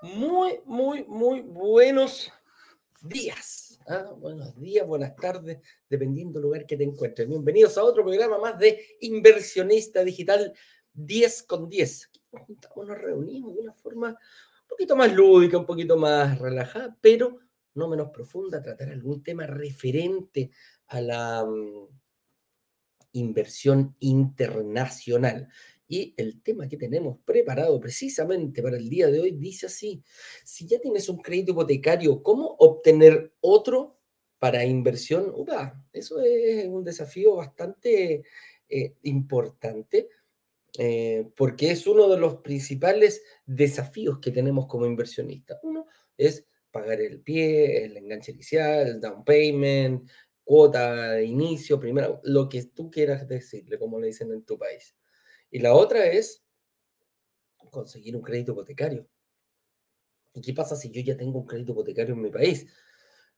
Muy, muy, muy buenos días. ¿Ah? Buenos días, buenas tardes, dependiendo del lugar que te encuentres. Bienvenidos a otro programa más de Inversionista Digital 10 con 10. Nos juntamos, nos reunimos de una forma un poquito más lúdica, un poquito más relajada, pero no menos profunda, tratar algún tema referente a la um, inversión internacional. Y el tema que tenemos preparado precisamente para el día de hoy dice así, si ya tienes un crédito hipotecario, ¿cómo obtener otro para inversión? Upa, eso es un desafío bastante eh, importante eh, porque es uno de los principales desafíos que tenemos como inversionistas. Uno es pagar el pie, el enganche inicial, el down payment, cuota de inicio, primero, lo que tú quieras decirle, como le dicen en tu país. Y la otra es conseguir un crédito hipotecario. ¿Y qué pasa si yo ya tengo un crédito hipotecario en mi país?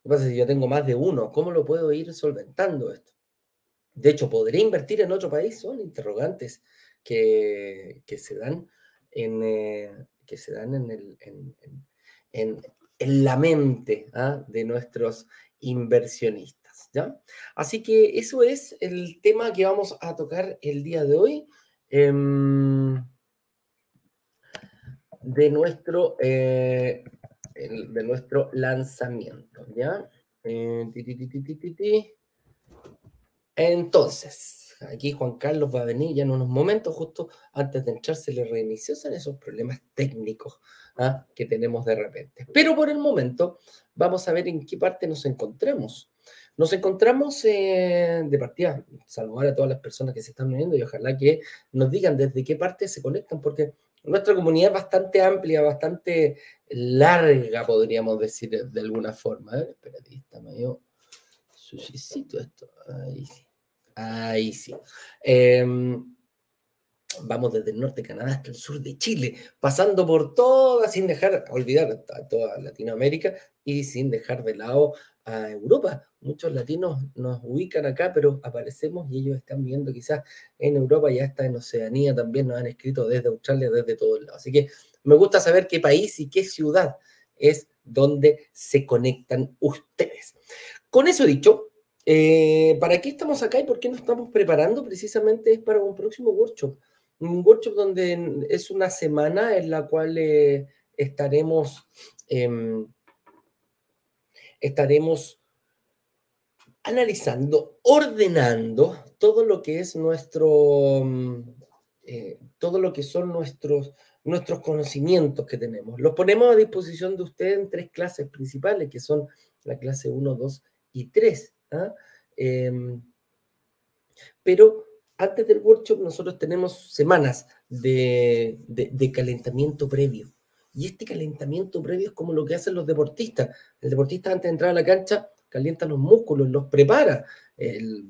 ¿Qué pasa si yo tengo más de uno? ¿Cómo lo puedo ir solventando esto? De hecho, ¿podré invertir en otro país? Son interrogantes que, se dan en, eh, que se dan en, el, en, la mente ¿ah? de nuestros inversionistas. ¿ya? Así que eso es el tema que vamos a tocar el día de hoy. Em, de, nuestro, eh, de nuestro lanzamiento, ¿ya? Eh, Entonces, aquí Juan Carlos va a venir ya en unos momentos, justo antes de entrar se le reinició, esos problemas técnicos ¿ah? que tenemos de repente. Pero por el momento, vamos a ver en qué parte nos encontremos. Nos encontramos de partida, saludar a todas las personas que se están uniendo y ojalá que nos digan desde qué parte se conectan, porque nuestra comunidad es bastante amplia, bastante larga, podríamos decir de alguna forma. ¿eh? Espérate, está medio sucesito esto. Ahí sí. Ahí sí. Em, vamos desde el norte de Canadá hasta el sur de Chile, pasando por toda, sin dejar, olvidar a toda Latinoamérica y sin dejar de lado a Europa. Muchos latinos nos ubican acá, pero aparecemos y ellos están viendo quizás en Europa y hasta en Oceanía también nos han escrito desde Australia, desde todos lados. Así que me gusta saber qué país y qué ciudad es donde se conectan ustedes. Con eso dicho, eh, ¿para qué estamos acá y por qué nos estamos preparando? Precisamente es para un próximo workshop. Un workshop donde es una semana en la cual eh, estaremos... Em, estaremos analizando, ordenando todo lo que es nuestro, mm, eh, todo lo que son nuestros, nuestros conocimientos que tenemos. Los ponemos a disposición de ustedes en tres clases principales, que son la clase 1, 2 y 3. ¿ah? Em, pero antes del workshop nosotros tenemos semanas de calentamiento previo. Y este calentamiento previo es como lo que hacen los deportistas. El deportista antes de entrar a la cancha calienta los músculos, los prepara. El,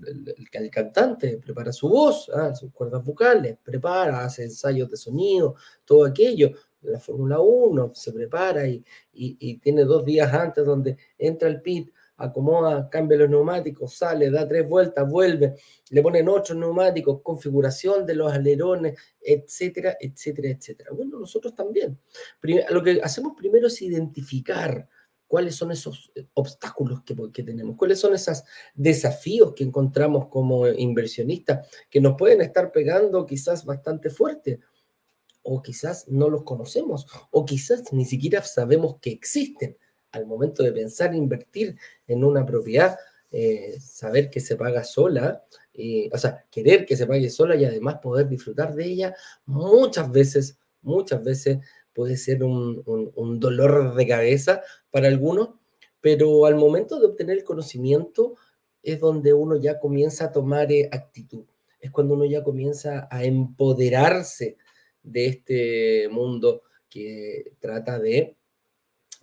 cantante prepara su voz, ah, sus cuerdas vocales, prepara, hace ensayos de sonido, todo aquello. La Fórmula 1 se prepara y, y, tiene dos días antes donde entra el pit, acomoda, cambia los neumáticos, sale, da tres vueltas, vuelve, le ponen ocho neumáticos, configuración de los alerones, etcétera, etcétera, etcétera. Bueno, nosotros también. Lo que hacemos primero es identificar cuáles son esos obstáculos que, que, tenemos, cuáles son esos desafíos que encontramos como inversionistas que nos pueden estar pegando quizás bastante fuerte, o quizás no los conocemos, o quizás ni siquiera sabemos que existen al momento de pensar invertir en una propiedad, eh, saber que se paga sola, o sea, querer que se pague sola y además poder disfrutar de ella, muchas veces, muchas veces puede ser un, dolor de cabeza para algunos, pero al momento de obtener el conocimiento es donde uno ya comienza a tomar eh, actitud, es cuando uno ya comienza a empoderarse de este mundo que trata de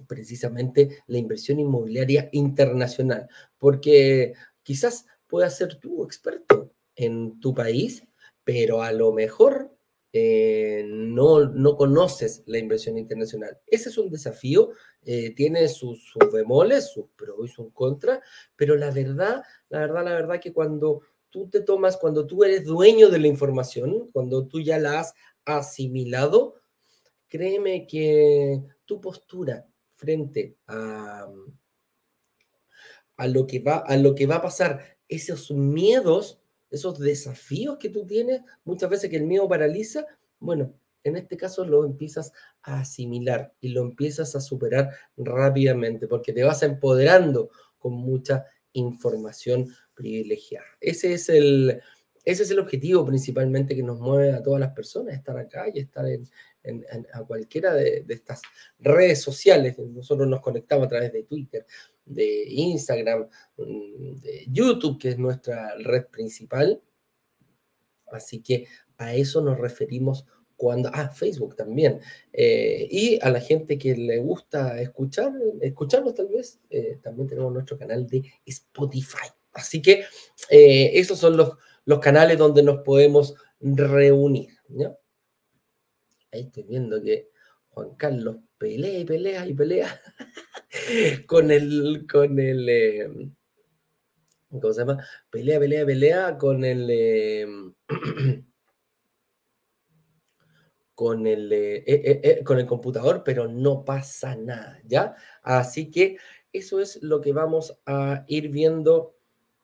precisamente la inversión inmobiliaria internacional, porque quizás puedas ser tú experto en tu país, pero a lo mejor eh, no, no conoces la inversión internacional. Ese es un desafío, eh, tiene sus, bemoles, sus pros y sus contras, pero la verdad, la verdad, la verdad que cuando tú te tomas, cuando tú eres dueño de la información, cuando tú ya la has asimilado, créeme que tu postura frente a, a, lo, que va, a lo que va a pasar, esos miedos esos desafíos que tú tienes, muchas veces que el miedo paraliza, bueno, en este caso lo empiezas a asimilar y lo empiezas a superar rápidamente porque te vas empoderando con mucha información privilegiada. Ese es el, ese es el objetivo principalmente que nos mueve a todas las personas, estar acá y estar en, a cualquiera de, estas redes sociales. Nosotros nos conectamos a través de Twitter, de Instagram, de YouTube, que es nuestra red principal. Así que a eso nos referimos cuando, ah, Facebook también. Eh, y a la gente que le gusta escuchar, escucharnos tal vez, eh, también tenemos nuestro canal de Spotify. Así que eh, esos son los, los canales donde nos podemos reunir. Ahí estoy viendo que Juan Carlos pelea y pelea y pelea con el, con el, em, ¿cómo se llama? Pelea, pelea, pelea con el, em, con el, eh, eh, eh, con el computador, pero no pasa nada, ¿ya? Así que eso es lo que vamos a ir viendo,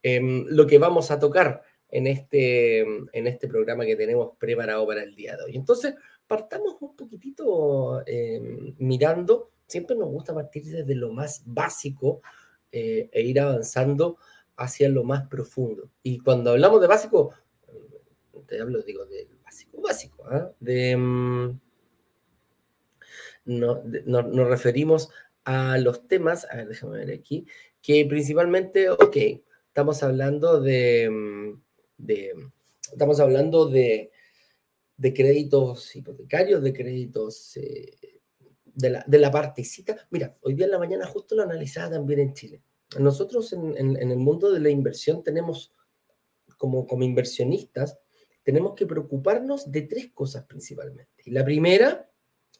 em, lo que vamos a tocar en este, en este programa que tenemos preparado para el día de hoy. Entonces, partamos un poquitito mirando siempre nos gusta partir desde lo más básico eh, e ir avanzando hacia lo más profundo. Y cuando hablamos de básico, mm, te hablo, digo, de básico, básico, ¿ah? de, no, nos referimos a los temas, a ver, déjame ver aquí, que principalmente, ok, estamos hablando de, mm, de estamos hablando de, de créditos hipotecarios, de créditos eh, de la, la partecita. Mira, hoy día en la mañana justo lo analizaba también en Chile. Nosotros en, en, el mundo de la inversión tenemos, como, como inversionistas, tenemos que preocuparnos de tres cosas principalmente. Y la primera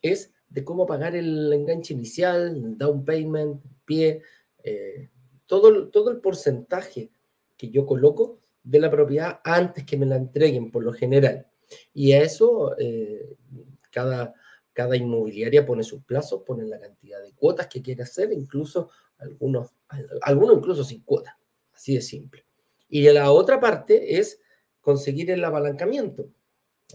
es de cómo pagar el enganche inicial, down payment, pie, eh, todo, todo el porcentaje que yo coloco de la propiedad antes que me la entreguen por lo general. Y a eso eh, cada, cada inmobiliaria pone sus plazos, pone la cantidad de cuotas que quiere hacer, incluso algunos, algunos incluso sin cuota, así de simple. Y la otra parte es conseguir el apalancamiento.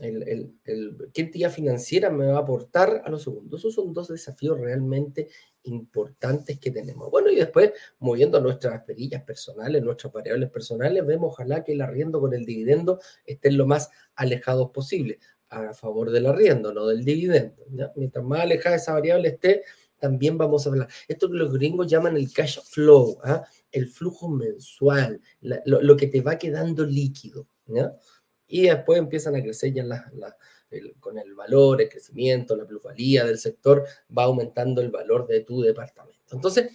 El, el, ¿Qué entidad financiera me va a aportar a los segundos? Esos son dos desafíos realmente importantes que tenemos. Bueno, y después, moviendo nuestras perillas personales, nuestras variables personales, vemos ojalá que el arriendo con el dividendo estén lo más alejados posible a favor del arriendo, no del dividendo. Mientras más alejada esa variable esté, también vamos a hablar. Esto que los gringos llaman el cash flow, ¿ah? el flujo mensual, lo, que te va quedando líquido. Y después empiezan a crecer ya con el valor, el crecimiento, la plusvalía del sector, va aumentando el valor de tu departamento. Entonces,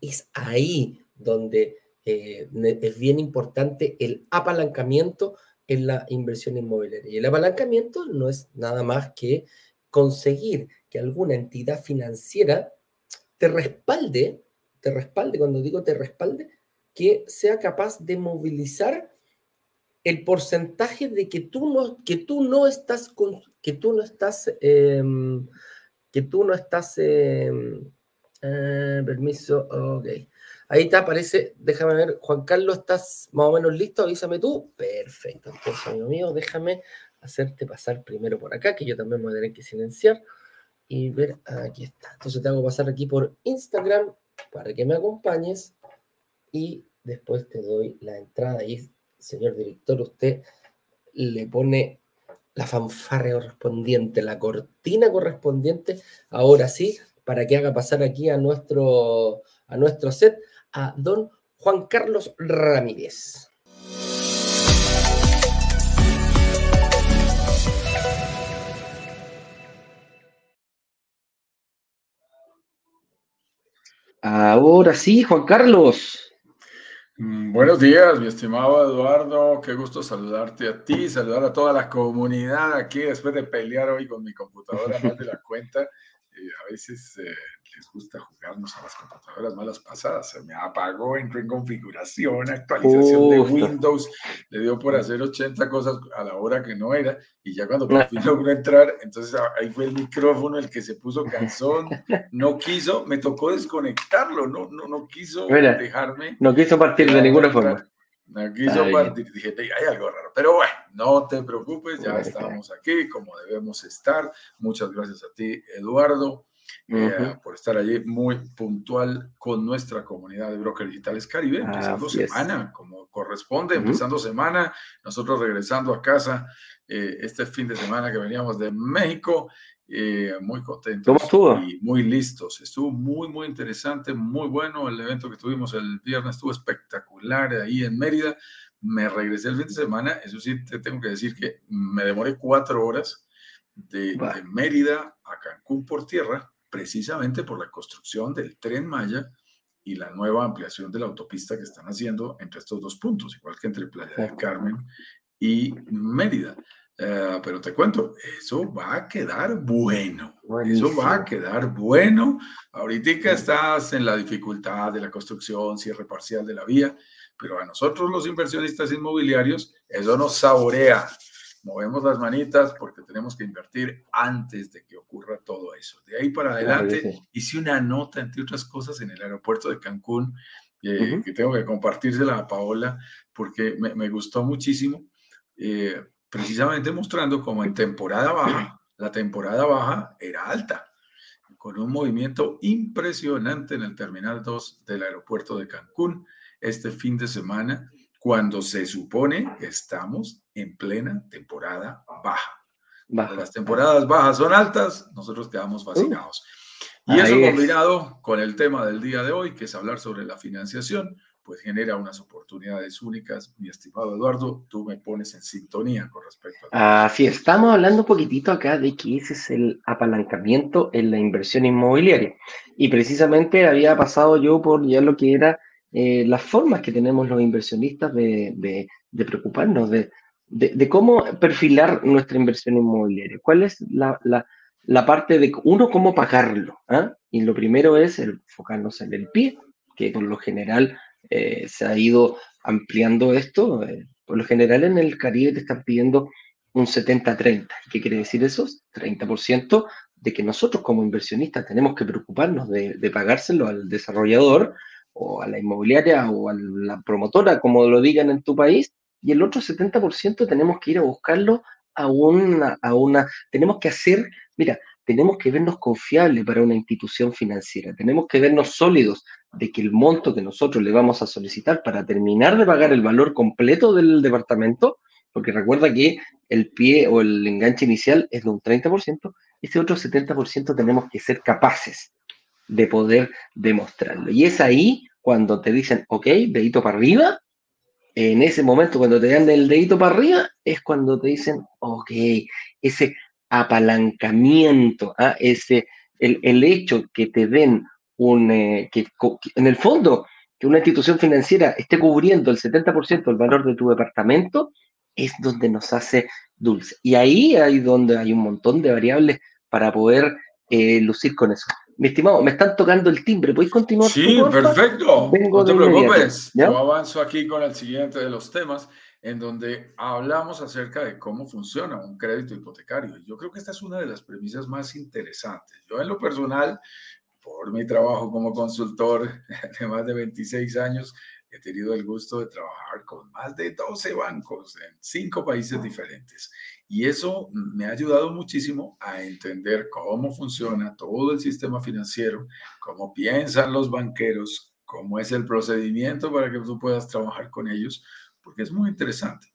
es ahí donde eh, es bien importante el apalancamiento en la inversión inmobiliaria. Y el apalancamiento no es nada más que conseguir que alguna entidad financiera te respalde, te respalde, cuando digo te respalde, que sea capaz de movilizar el porcentaje de que tú no, que tú no estás, que tú no estás, em, que tú no estás, em, eh, permiso, ok, Ahí te aparece, déjame ver, Juan Carlos, ¿estás más o menos listo? Avísame tú. Perfecto. Entonces, amigo mío, déjame hacerte pasar primero por acá, que yo también me voy a tener que silenciar. Y ver, aquí está. Entonces te hago pasar aquí por Instagram para que me acompañes. Y después te doy la entrada. Y, señor director, usted le pone la fanfarra correspondiente, la cortina correspondiente, ahora sí, para que haga pasar aquí a nuestro, a nuestro set a don Juan Carlos Ramírez. Ahora sí, Juan Carlos. Mm, buenos días, mi estimado Eduardo. Qué gusto saludarte a ti, saludar a toda la comunidad aquí después de pelear hoy con mi computadora más de la cuenta. Y a veces eh, les gusta jugarnos a las computadoras malas pasadas. Se me apagó, entró en configuración, actualización de Windows, le dio por hacer 80 cosas a la hora que no era, y ya cuando por fin logró entrar, entonces ahí fue el micrófono el que se puso cansón, no quiso, me tocó desconectarlo, no, no, no quiso dejarme. No quiso partir de ninguna forma. Quiso partir, dije, hay algo raro, pero bueno, no te preocupes, ya estamos aquí como debemos estar. Muchas gracias a ti, Eduardo. Eh, por estar allí muy puntual con nuestra comunidad de brokers digitales Caribe, empezando semana, como corresponde, empezando semana, nosotros regresando a casa eh, este fin de semana que veníamos de México, eh, muy contentos y muy listos. Estuvo muy, muy interesante, muy bueno el evento que tuvimos el viernes, estuvo espectacular ahí en Mérida. Me regresé el fin de semana, eso sí, te tengo que decir que me demoré cuatro horas de, de Mérida a Cancún por tierra precisamente por la construcción del tren Maya y la nueva ampliación de la autopista que están haciendo entre estos dos puntos, igual que entre Playa del Carmen y Mérida. Eh, pero te cuento, eso va a quedar bueno. Eso va a quedar bueno. Ahorita estás en la dificultad de la construcción, cierre parcial de la vía, pero a nosotros los inversionistas inmobiliarios eso nos saborea movemos las manitas porque tenemos que invertir antes de que ocurra todo eso. De ahí para adelante hice una nota, entre otras cosas, en el aeropuerto de Cancún, eh, que tengo que compartírsela a Paola porque me, gustó muchísimo, eh, precisamente mostrando cómo en temporada baja, la temporada baja era alta, con un movimiento impresionante en el Terminal 2 del aeropuerto de Cancún este fin de semana cuando se supone que estamos en plena temporada baja. las temporadas bajas son altas, nosotros quedamos uh. fascinados. y eso combinado con el tema del día de hoy, que es hablar sobre la financiación, pues genera unas oportunidades únicas. Mi estimado Eduardo, tú me pones en sintonía con respecto a... Así, estamos hablando un poquitito acá de que ese es el apalancamiento en la inversión inmobiliaria. Y precisamente había pasado yo por ya lo que era eh, las formas que tenemos los inversionistas de, preocuparnos de, cómo perfilar nuestra inversión inmobiliaria. ¿Cuál es la, parte de, uno, cómo pagarlo? ¿ah? Y lo primero es enfocarnos en el pie, que por lo general eh, se ha ido ampliando esto. Eh, por lo general en el Caribe te están pidiendo un 70-30. ¿Qué quiere decir eso? 30% de que nosotros como inversionistas tenemos que preocuparnos de, de pagárselo al desarrollador o a la inmobiliaria o a la promotora, como lo digan en tu país, y el otro 70% tenemos que ir a buscarlo a una, a una, tenemos que hacer, mira, tenemos que vernos confiables para una institución financiera, tenemos que vernos sólidos de que el monto que nosotros le vamos a solicitar para terminar de pagar el valor completo del departamento, porque recuerda que el pie o el enganche inicial es de un 30%, ese otro 70% tenemos que ser capaces de poder demostrarlo. Y es ahí cuando te dicen, ok, dedito para arriba, en ese momento cuando te dan el dedito para arriba, es cuando te dicen, ok, ese apalancamiento, ¿ah? ese, el, hecho que te den un, eh, que, en el fondo, que una institución financiera esté cubriendo el 70% del valor de tu departamento, es donde nos hace dulce. Y ahí hay donde hay un montón de variables para poder eh, lucir con eso. Mi estimado, me están tocando el timbre. ¿Puedes continuar? Sí, perfecto. no te preocupes. Yo avanzo aquí con el siguiente de los temas, en donde hablamos acerca de cómo funciona un crédito hipotecario. Yo creo que esta es una de las premisas más interesantes. Yo en lo personal, por mi trabajo como consultor de más de 26 años, he tenido el gusto de trabajar con más de 12 bancos en cinco países diferentes. Y eso me ha ayudado muchísimo a entender cómo funciona todo el sistema financiero, cómo piensan los banqueros, cómo es el procedimiento para que tú puedas trabajar con ellos, porque es muy interesante.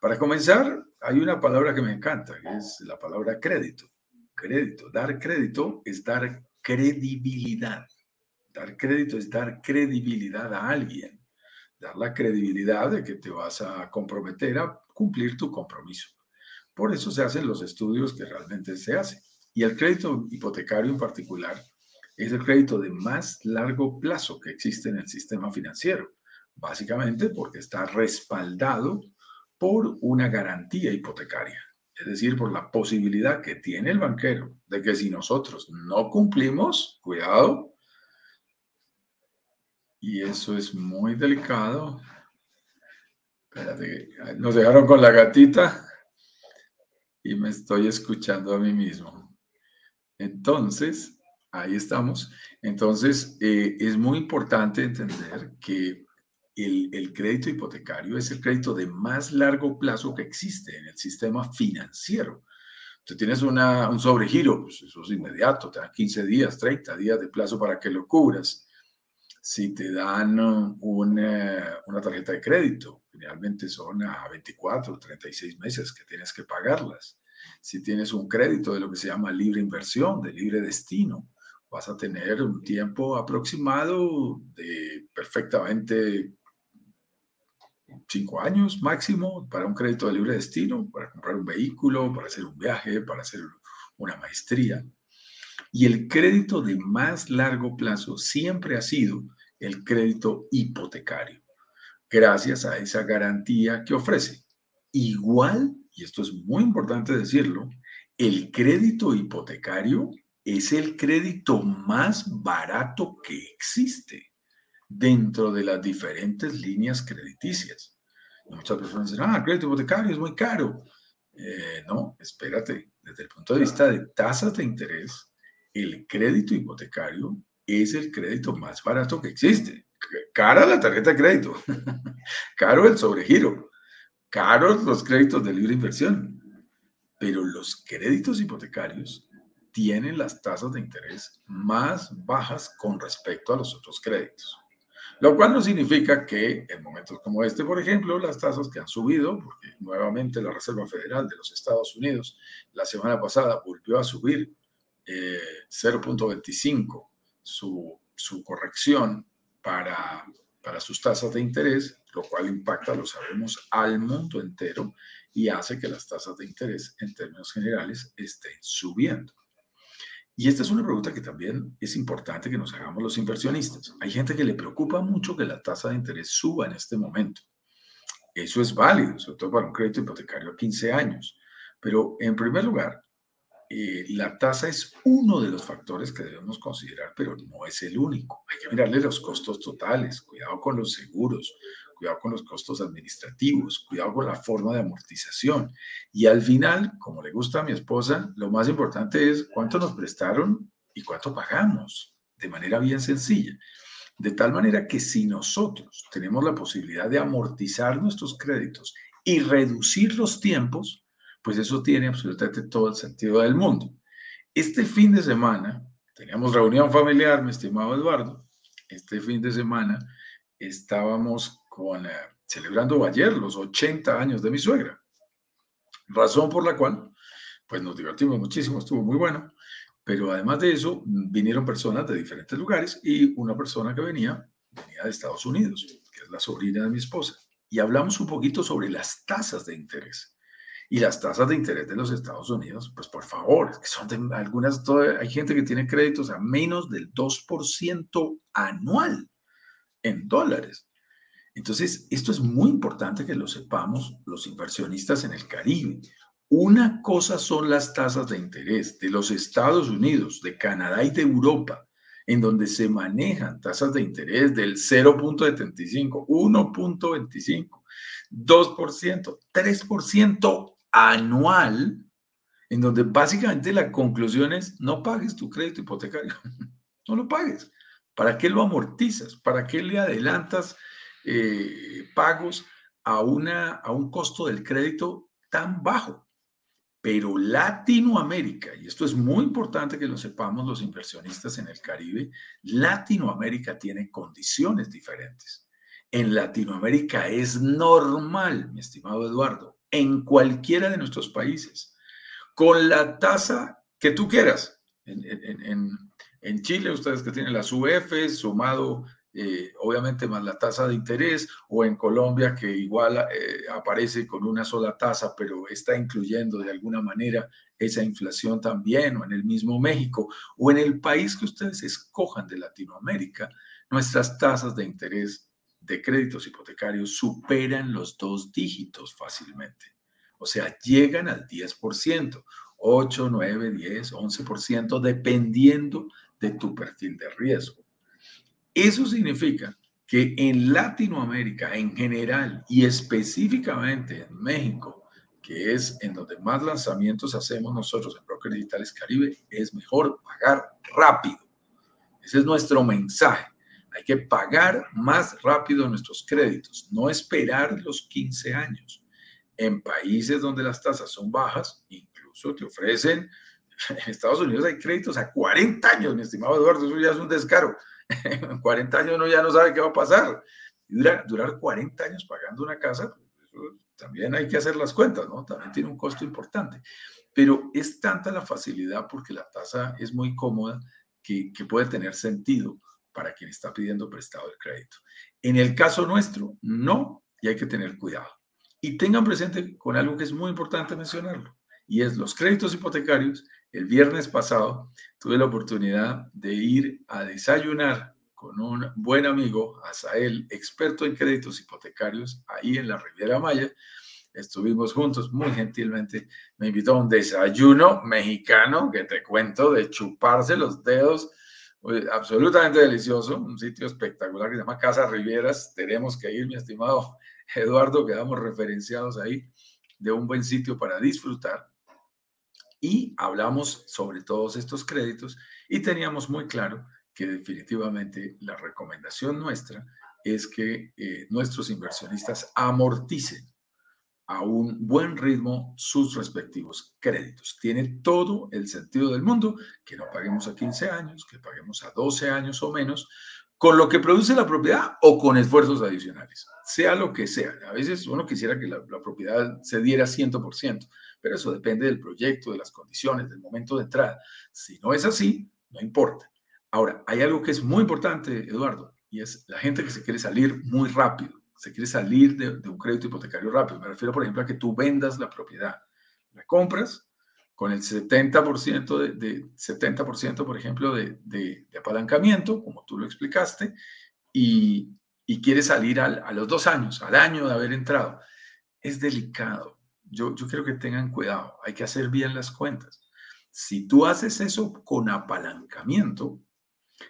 Para comenzar, hay una palabra que me encanta, que es la palabra crédito. Crédito. Dar crédito es dar credibilidad. Dar crédito es dar credibilidad a alguien dar la credibilidad de que te vas a comprometer a cumplir tu compromiso. Por eso se hacen los estudios que realmente se hacen. Y el crédito hipotecario en particular es el crédito de más largo plazo que existe en el sistema financiero. básicamente porque está respaldado por una garantía hipotecaria, es decir, por la posibilidad que tiene el banquero de que si nosotros no cumplimos, cuidado, y eso es muy delicado. Espérate, nos dejaron con la gatita y me estoy escuchando a mí mismo. Entonces, ahí estamos. Entonces, eh, es muy importante entender que el, crédito hipotecario es el crédito de más largo plazo que existe en el sistema financiero. Tú tienes una, un sobregiro, pues eso es inmediato, te dan 15 días, 30 días de plazo para que lo cubras. Si te dan una, una tarjeta de crédito, generalmente son a 24 o 36 meses que tienes que pagarlas. Si tienes un crédito de lo que se llama libre inversión, de libre destino, vas a tener un tiempo aproximado de perfectamente cinco años máximo para un crédito de libre destino, para comprar un vehículo, para hacer un viaje, para hacer una maestría. Y el crédito de más largo plazo siempre ha sido el crédito hipotecario, gracias a esa garantía que ofrece. Igual, y esto es muy importante decirlo, el crédito hipotecario es el crédito más barato que existe dentro de las diferentes líneas crediticias. Muchas personas dicen, ah, el crédito hipotecario es muy caro. Eh, no, espérate, desde el punto de vista de tasas de interés, el crédito hipotecario es el crédito más barato que existe. Cara la tarjeta de crédito, caro el sobregiro, caros los créditos de libre inversión, pero los créditos hipotecarios tienen las tasas de interés más bajas con respecto a los otros créditos. Lo cual no significa que en momentos como este, por ejemplo, las tasas que han subido, porque nuevamente la Reserva Federal de los Estados Unidos la semana pasada volvió a subir 0.25 eh, su, su corrección para, para sus tasas de interés, lo cual impacta, lo sabemos, al mundo entero y hace que las tasas de interés en términos generales estén subiendo. Y esta es una pregunta que también es importante que nos hagamos los inversionistas. Hay gente que le preocupa mucho que la tasa de interés suba en este momento. Eso es válido, sobre todo para un crédito hipotecario a 15 años. Pero en primer lugar, eh, la tasa es uno de los factores que debemos considerar, pero no es el único. Hay que mirarle los costos totales, cuidado con los seguros, cuidado con los costos administrativos, cuidado con la forma de amortización. Y al final, como le gusta a mi esposa, lo más importante es cuánto nos prestaron y cuánto pagamos, de manera bien sencilla. De tal manera que si nosotros tenemos la posibilidad de amortizar nuestros créditos y reducir los tiempos, pues eso tiene absolutamente todo el sentido del mundo. Este fin de semana, teníamos reunión familiar, mi estimado Eduardo, este fin de semana estábamos con, eh, celebrando ayer los 80 años de mi suegra. Razón por la cual, pues nos divertimos muchísimo, estuvo muy bueno, pero además de eso, vinieron personas de diferentes lugares y una persona que venía, venía de Estados Unidos, que es la sobrina de mi esposa, y hablamos un poquito sobre las tasas de interés. Y las tasas de interés de los Estados Unidos, pues por favor, que son de algunas, hay gente que tiene créditos a menos del 2% anual en dólares. Entonces, esto es muy importante que lo sepamos los inversionistas en el Caribe. Una cosa son las tasas de interés de los Estados Unidos, de Canadá y de Europa, en donde se manejan tasas de interés del 0.75, 1.25, 2%, 3% anual, en donde básicamente la conclusión es no pagues tu crédito hipotecario, no lo pagues. ¿Para qué lo amortizas? ¿Para qué le adelantas eh, pagos a, una, a un costo del crédito tan bajo. Pero Latinoamérica, y esto es muy importante que lo sepamos los inversionistas en el Caribe, Latinoamérica tiene condiciones diferentes. En Latinoamérica es normal, mi estimado Eduardo, en cualquiera de nuestros países, con la tasa que tú quieras. En, en, en Chile, ustedes que tienen las UF, sumado eh, obviamente más la tasa de interés, o en Colombia que igual eh, aparece con una sola tasa, pero está incluyendo de alguna manera esa inflación también, o en el mismo México, o en el país que ustedes escojan de Latinoamérica, nuestras tasas de interés de créditos hipotecarios superan los dos dígitos fácilmente. O sea, llegan al 10%, 8, 9, 10, 11%, dependiendo de tu perfil de riesgo. Eso significa que en Latinoamérica en general y específicamente en México, que es en donde más lanzamientos hacemos nosotros en Broker Digitales Caribe, es mejor pagar rápido. Ese es nuestro mensaje. Hay que pagar más rápido nuestros créditos, no esperar los 15 años. En países donde las tasas son bajas, incluso te ofrecen, en Estados Unidos hay créditos a 40 años, mi estimado Eduardo, eso ya es un descaro. En 40 años uno ya no sabe qué va a pasar. Durar, durar 40 años pagando una casa, también hay que hacer las cuentas, ¿no? También tiene un costo importante. Pero es tanta la facilidad porque la tasa es muy cómoda que, que puede tener sentido para quien está pidiendo prestado el crédito. En el caso nuestro, no, y hay que tener cuidado. Y tengan presente con algo que es muy importante mencionarlo, y es los créditos hipotecarios. El viernes pasado tuve la oportunidad de ir a desayunar con un buen amigo, Asael, experto en créditos hipotecarios, ahí en la Riviera Maya. Estuvimos juntos muy gentilmente. Me invitó a un desayuno mexicano que te cuento de chuparse los dedos absolutamente delicioso, un sitio espectacular que se llama Casa Rivieras. Tenemos que ir, mi estimado Eduardo, quedamos referenciados ahí de un buen sitio para disfrutar. Y hablamos sobre todos estos créditos y teníamos muy claro que definitivamente la recomendación nuestra es que eh, nuestros inversionistas amorticen a un buen ritmo sus respectivos créditos. Tiene todo el sentido del mundo que no paguemos a 15 años, que paguemos a 12 años o menos, con lo que produce la propiedad o con esfuerzos adicionales, sea lo que sea. A veces uno quisiera que la, propiedad se diera 100%, pero eso depende del proyecto, de las condiciones, del momento de entrada. Si no es así, no importa. Ahora, hay algo que es muy importante, Eduardo, y es la gente que se quiere salir muy rápido se quiere salir de, un crédito hipotecario rápido. Me refiero, por ejemplo, a que tú vendas la propiedad. La compras con el 70%, de, de 70% por ejemplo, de, apalancamiento, como tú lo explicaste, y, y quieres salir a los dos años, al año de haber entrado. Es delicado. Yo, yo quiero que tengan cuidado. Hay que hacer bien las cuentas. Si tú haces eso con apalancamiento,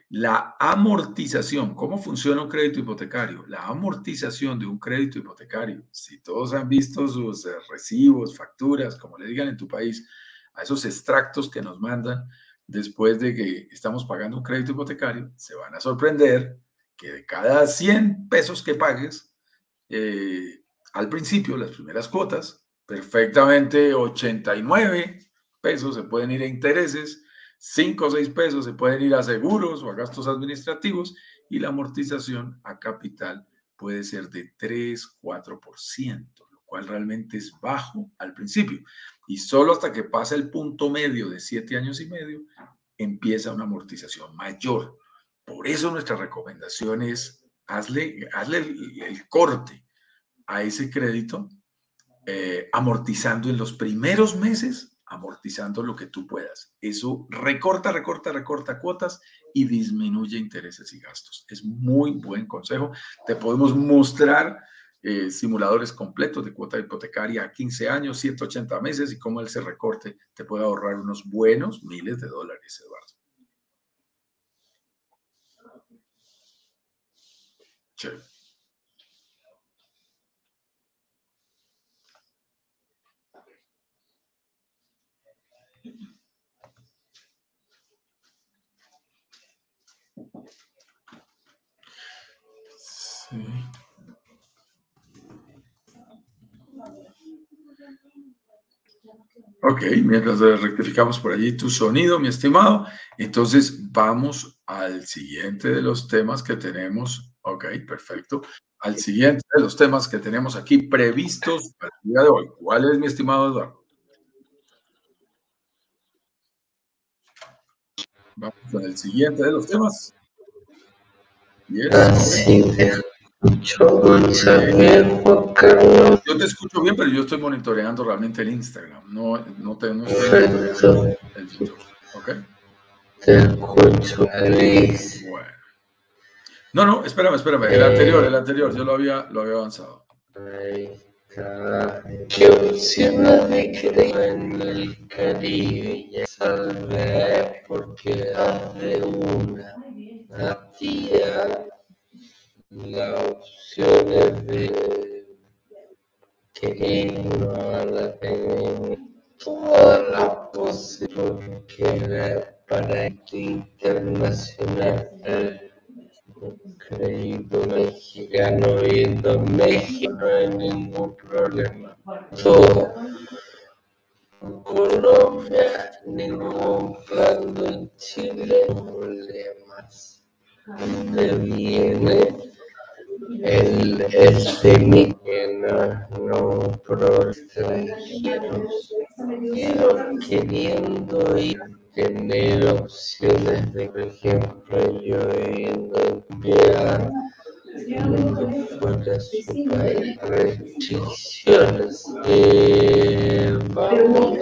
la amortización, ¿cómo funciona un crédito hipotecario? La amortización de un crédito hipotecario, si todos han visto sus eh, recibos, facturas, como le digan en tu país, a esos extractos que nos mandan después de que estamos pagando un crédito hipotecario, se van a sorprender que de cada 100 pesos que pagues, eh, al principio, las primeras cuotas, perfectamente 89 pesos se pueden ir a intereses 5 o 6 pesos se pueden ir a seguros o a gastos administrativos y la amortización a capital puede ser de 3, 4%, lo cual realmente es bajo al principio. Y solo hasta que pasa el punto medio de 7 años y medio, empieza una amortización mayor. Por eso nuestra recomendación es, hazle, hazle el, corte a ese crédito, eh, amortizando en los primeros meses amortizando lo que tú puedas. Eso recorta, recorta, recorta cuotas y disminuye intereses y gastos. Es muy buen consejo. Te podemos mostrar eh, simuladores completos de cuota hipotecaria a 15 años, 180 meses y cómo ese recorte te puede ahorrar unos buenos miles de dólares, Eduardo. Ok, mientras rectificamos por allí tu sonido, mi estimado, entonces vamos al siguiente de los temas que tenemos. Ok, perfecto. Al siguiente de los temas que tenemos aquí previstos para el día de hoy. ¿Cuál es, mi estimado Eduardo? Vamos el siguiente de los temas. Bien. Yo te escucho bien, pero yo estoy monitoreando realmente el Instagram. No, no, te, no estoy monitoreando el YouTube. ¿Ok? Te escucho feliz. Bueno. No, no, espérame, espérame. El anterior, el anterior, yo lo había, lo había avanzado. ¿Qué opciones de creer en el Caribe? Salve porque hace una, una tía la opción es de que no la tenemos toda la posibilidad para el internacional crédito mexicano viendo México no hay ningún problema. Todo. Colombia, ningún plan en Chile, problemas. ¿Dónde viene el este mexicano no pro extranjeros? Queriendo ir tener opciones de, por ejemplo, yo viviendo en Vía, fuera su país, restricciones. Eh, vamos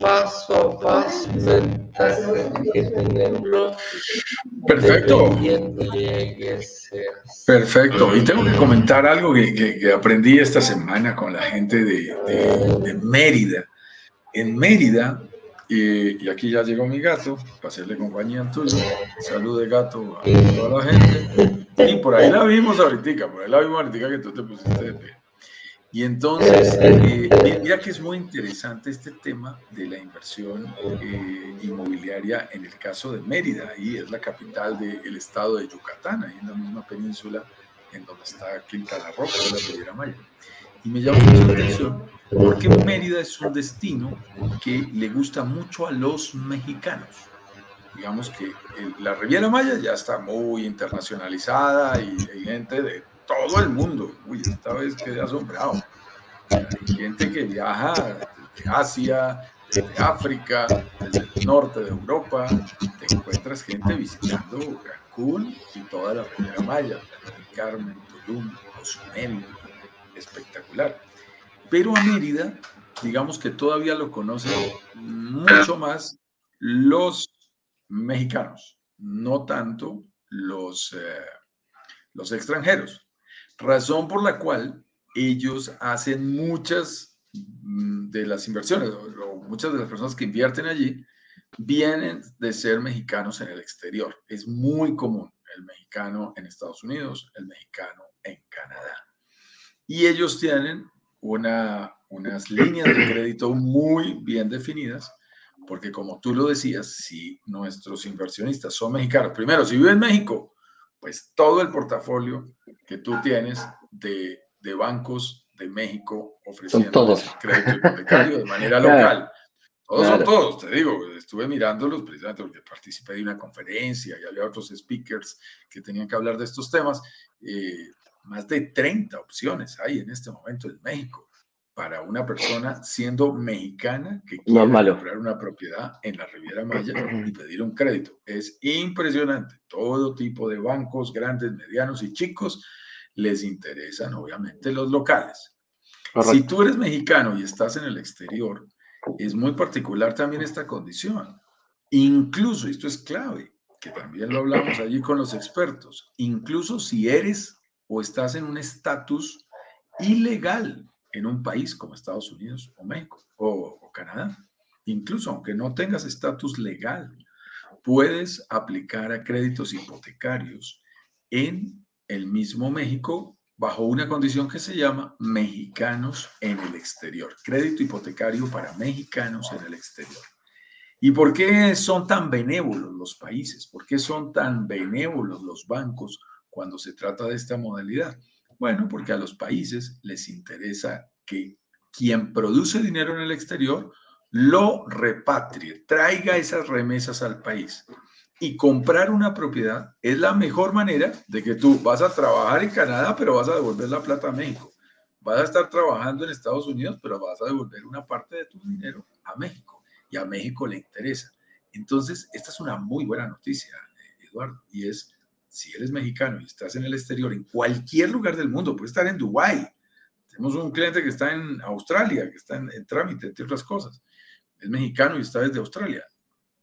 paso a paso, ventajas que. Perfecto. Perfecto. Y tengo que comentar algo que, que, aprendí esta semana con la gente de, de, de Mérida. En Mérida y, aquí ya llegó mi gato, para hacerle compañía a Tulio. Salud de gato a toda la gente. Y por ahí la vimos ahorita, por ahí la vimos ahorita que tú te pusiste de pie. Y entonces, eh, mira que es muy interesante este tema de la inversión eh, inmobiliaria en el caso de Mérida, ahí es la capital del estado de Yucatán, ahí en la misma península en donde está Quintana Roo, la Riviera Maya. Y me llama mucho la atención porque Mérida es un destino que le gusta mucho a los mexicanos. Digamos que la Riviera Maya ya está muy internacionalizada y hay gente de todo el mundo. Uy, esta vez quedé asombrado. Hay gente que viaja desde Asia, desde África, desde el norte de Europa. Te encuentras gente visitando Cancún y toda la Riviera Maya, Carmen, Tulum, Cozumel, espectacular. Pero a Mérida, digamos que todavía lo conocen mucho más los mexicanos, no tanto los, eh, los extranjeros. Razón por la cual ellos hacen muchas mm, de las inversiones, o muchas de las personas que invierten allí, vienen de ser mexicanos en el exterior. Es muy común el mexicano en Estados Unidos, el mexicano en Canadá. Y ellos tienen una, unas líneas de crédito muy bien definidas, porque como tú lo decías, si nuestros inversionistas son mexicanos, primero, si vive en México, pues todo el portafolio que tú tienes de, de bancos de México ofreciendo crédito hipotecario de manera local. Todos son todos, te digo, estuve mirándolos precisamente porque participé de una conferencia y había otros speakers que tenían que hablar de estos temas. Eh, más de 30 opciones hay en este momento en México para una persona siendo mexicana que quiere comprar una propiedad en la Riviera Maya y pedir un crédito. Es impresionante. Todo tipo de bancos, grandes, medianos y chicos, les interesan obviamente los locales. Si tú eres mexicano y estás en el exterior, es muy particular también esta condición. Incluso, esto es clave, que también lo hablamos allí con los expertos, incluso si eres o estás en un estatus ilegal en un país como Estados Unidos o México o, Canadá. Incluso aunque no tengas estatus legal, puedes aplicar a créditos hipotecarios en el mismo México bajo una condición que se llama mexicanos en el exterior, crédito hipotecario para mexicanos en el exterior. ¿Y por qué son tan benévolos los países? ¿Por qué son tan benévolos los bancos cuando se trata de esta modalidad? Bueno, porque a los países les interesa que quien produce dinero en el exterior lo repatrie, traiga esas remesas al país. Y comprar una propiedad es la mejor manera de que tú vas a trabajar en Canadá, pero vas a devolver la plata a México. Vas a estar trabajando en Estados Unidos, pero vas a devolver una parte de tu dinero a México. Y a México le interesa. Entonces, esta es una muy buena noticia, Eduardo, y es si eres mexicano y estás en el exterior, en cualquier lugar del mundo, puede estar en Dubái. Tenemos un cliente que está en Australia, que está en, trámite, entre otras cosas. Es mexicano y está desde Australia.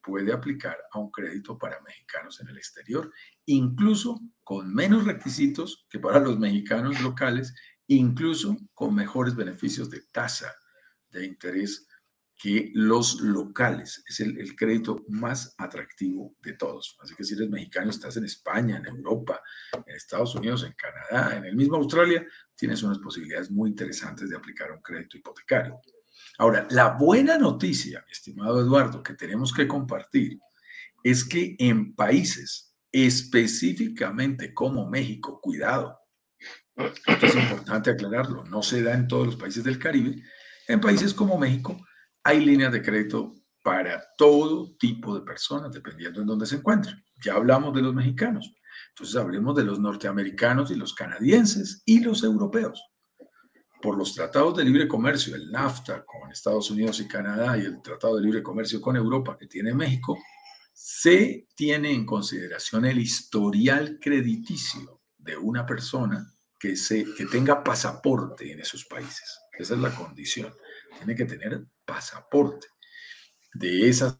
puede aplicar a un crédito para mexicanos en el exterior, incluso con menos requisitos que para los mexicanos locales, incluso con mejores beneficios de tasa de interés que los locales. Es el, crédito más atractivo de todos. Así que si eres mexicano, estás en España, en Europa, en Estados Unidos, en Canadá, en el mismo Australia, tienes unas posibilidades muy interesantes de aplicar un crédito hipotecario. Ahora, la buena noticia, estimado Eduardo, que tenemos que compartir es que en países específicamente como México, cuidado, esto es importante aclararlo, no se da en todos los países del Caribe, en países como México hay líneas de crédito para todo tipo de personas, dependiendo en dónde se encuentren. Ya hablamos de los mexicanos, entonces hablemos de los norteamericanos y los canadienses y los europeos. Por los tratados de libre comercio, el NAFTA con Estados Unidos y Canadá y el tratado de libre comercio con Europa que tiene México, se tiene en consideración el historial crediticio de una persona que, se, que tenga pasaporte en esos países. Esa es la condición. Tiene que tener pasaporte de esas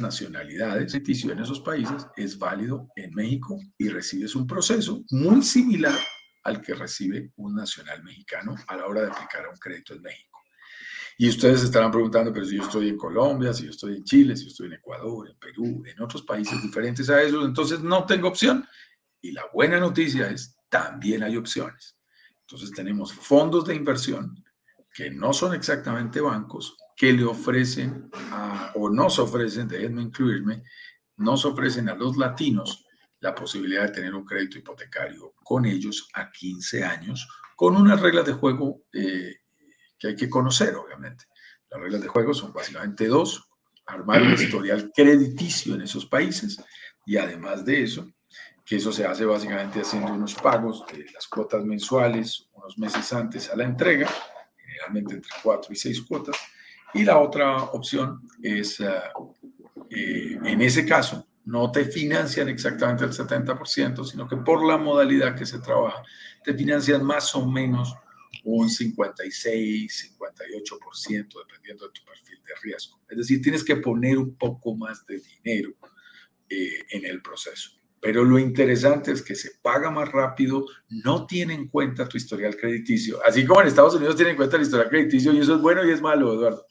nacionalidades en esos países es válido en México y recibes un proceso muy similar al que recibe un nacional mexicano a la hora de aplicar un crédito en México. Y ustedes estarán preguntando, pero si yo estoy en Colombia, si yo estoy en Chile, si yo estoy en Ecuador, en Perú, en otros países diferentes a esos, entonces no tengo opción. Y la buena noticia es, también hay opciones. Entonces tenemos fondos de inversión que no son exactamente bancos, que le ofrecen o nos ofrecen, déjenme incluirme, nos ofrecen a los latinos la posibilidad de tener un crédito hipotecario con ellos a 15 años, con unas reglas de juego eh, que hay que conocer, obviamente. Las reglas de juego son básicamente dos, armar un historial crediticio en esos países y además de eso, que eso se hace básicamente haciendo unos pagos de las cuotas mensuales unos meses antes a la entrega, generalmente entre cuatro y seis cuotas. Y la otra opción es, eh, eh, en ese caso, no te financian exactamente el 70%, sino que por la modalidad que se trabaja, te financian más o menos un 56, 58%, dependiendo de tu perfil de riesgo. Es decir, tienes que poner un poco más de dinero eh, en el proceso. Pero lo interesante es que se paga más rápido, no tiene en cuenta tu historial crediticio. Así como en Estados Unidos tienen en cuenta el historial crediticio y eso es bueno y es malo, Eduardo.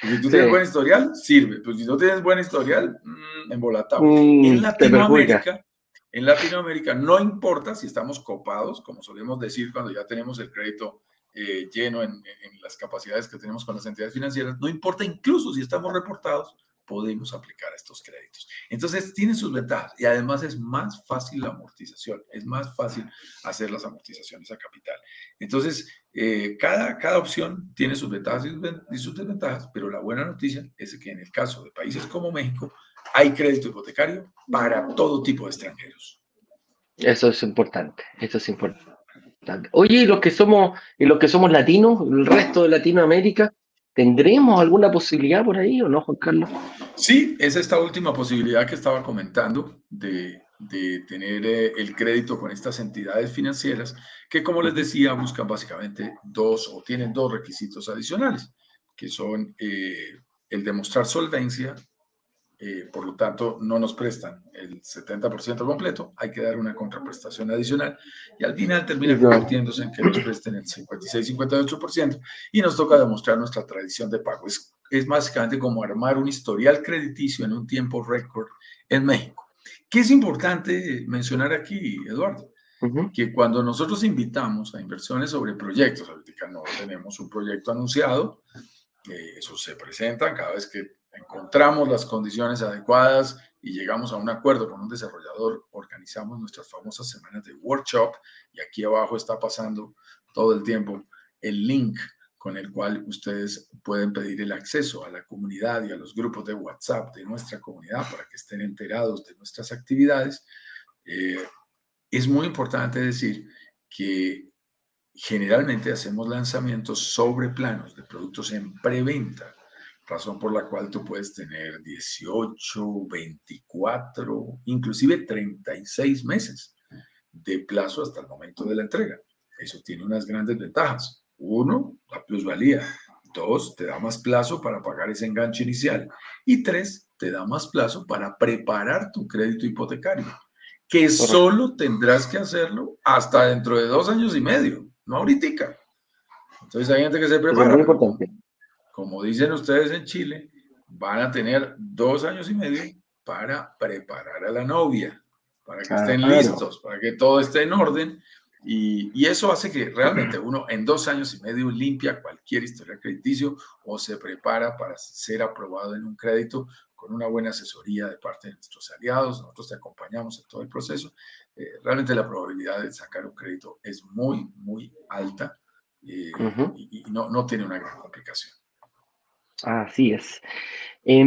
Si tú tienes buen historial, sirve. Pues si no tienes buen historial, mmm, embolatado. Mm, en Latinoamérica, en Latinoamérica no importa si estamos copados, como solemos decir cuando ya tenemos el crédito eh, lleno en, en las capacidades que tenemos con las entidades financieras, no importa incluso si estamos reportados, podemos aplicar estos créditos. Entonces, tiene sus ventajas y además es más fácil la amortización, es más fácil hacer las amortizaciones a capital. Entonces, eh, cada, cada opción tiene sus ventajas y sus desventajas, pero la buena noticia es que en el caso de países como México, hay crédito hipotecario para todo tipo de extranjeros. Eso es importante, eso es importante. Oye, y los que somos, y los que somos latinos, el resto de Latinoamérica, ¿Tendremos alguna posibilidad por ahí o no, Juan Carlos? Sí, es esta última posibilidad que estaba comentando de, tener eh, el crédito con estas entidades financieras que, como les decía, buscan básicamente dos o tienen dos requisitos adicionales, que son eh, el demostrar solvencia eh, por lo tanto no nos prestan el 70% completo, hay que dar una contraprestación adicional y al final termina convirtiéndose en que nos presten el 56-58% y nos toca demostrar nuestra tradición de pago. Es, es básicamente como armar un historial crediticio en un tiempo récord en México. ¿Qué es importante mencionar aquí, Eduardo? Que cuando nosotros invitamos a inversiones sobre proyectos, ahorita no tenemos un proyecto anunciado, eh, eso se presenta cada vez que encontramos las condiciones adecuadas y llegamos a un acuerdo con un desarrollador, organizamos nuestras famosas semanas de workshop y aquí abajo está pasando todo el tiempo el link con el cual ustedes pueden pedir el acceso a la comunidad y a los grupos de WhatsApp de nuestra comunidad para que estén enterados de nuestras actividades. Eh, es muy importante decir que generalmente hacemos lanzamientos sobre planos de productos en preventa razón por la cual tú puedes tener 18, 24, inclusive 36 meses de plazo hasta el momento de la entrega. Eso tiene unas grandes ventajas. Uno, la plusvalía. Dos, te da más plazo para pagar ese enganche inicial. Y tres, te da más plazo para preparar tu crédito hipotecario, que solo tendrás que hacerlo hasta dentro de dos años y medio, no ahorita. Entonces hay gente que se prepara. muy importante. Como dicen ustedes en Chile, van a tener dos años y medio para preparar a la novia, para que estén listos, para que todo esté en orden. Y, eso hace que realmente uno en dos años y medio limpia cualquier historia crediticio o se prepara para ser aprobado en un crédito con una buena asesoría de parte de nuestros aliados. Nosotros te acompañamos en todo el proceso. Eh, realmente la probabilidad de sacar un crédito es muy, muy alta eh, y, no, no tiene una gran complicación. Así es. Eh,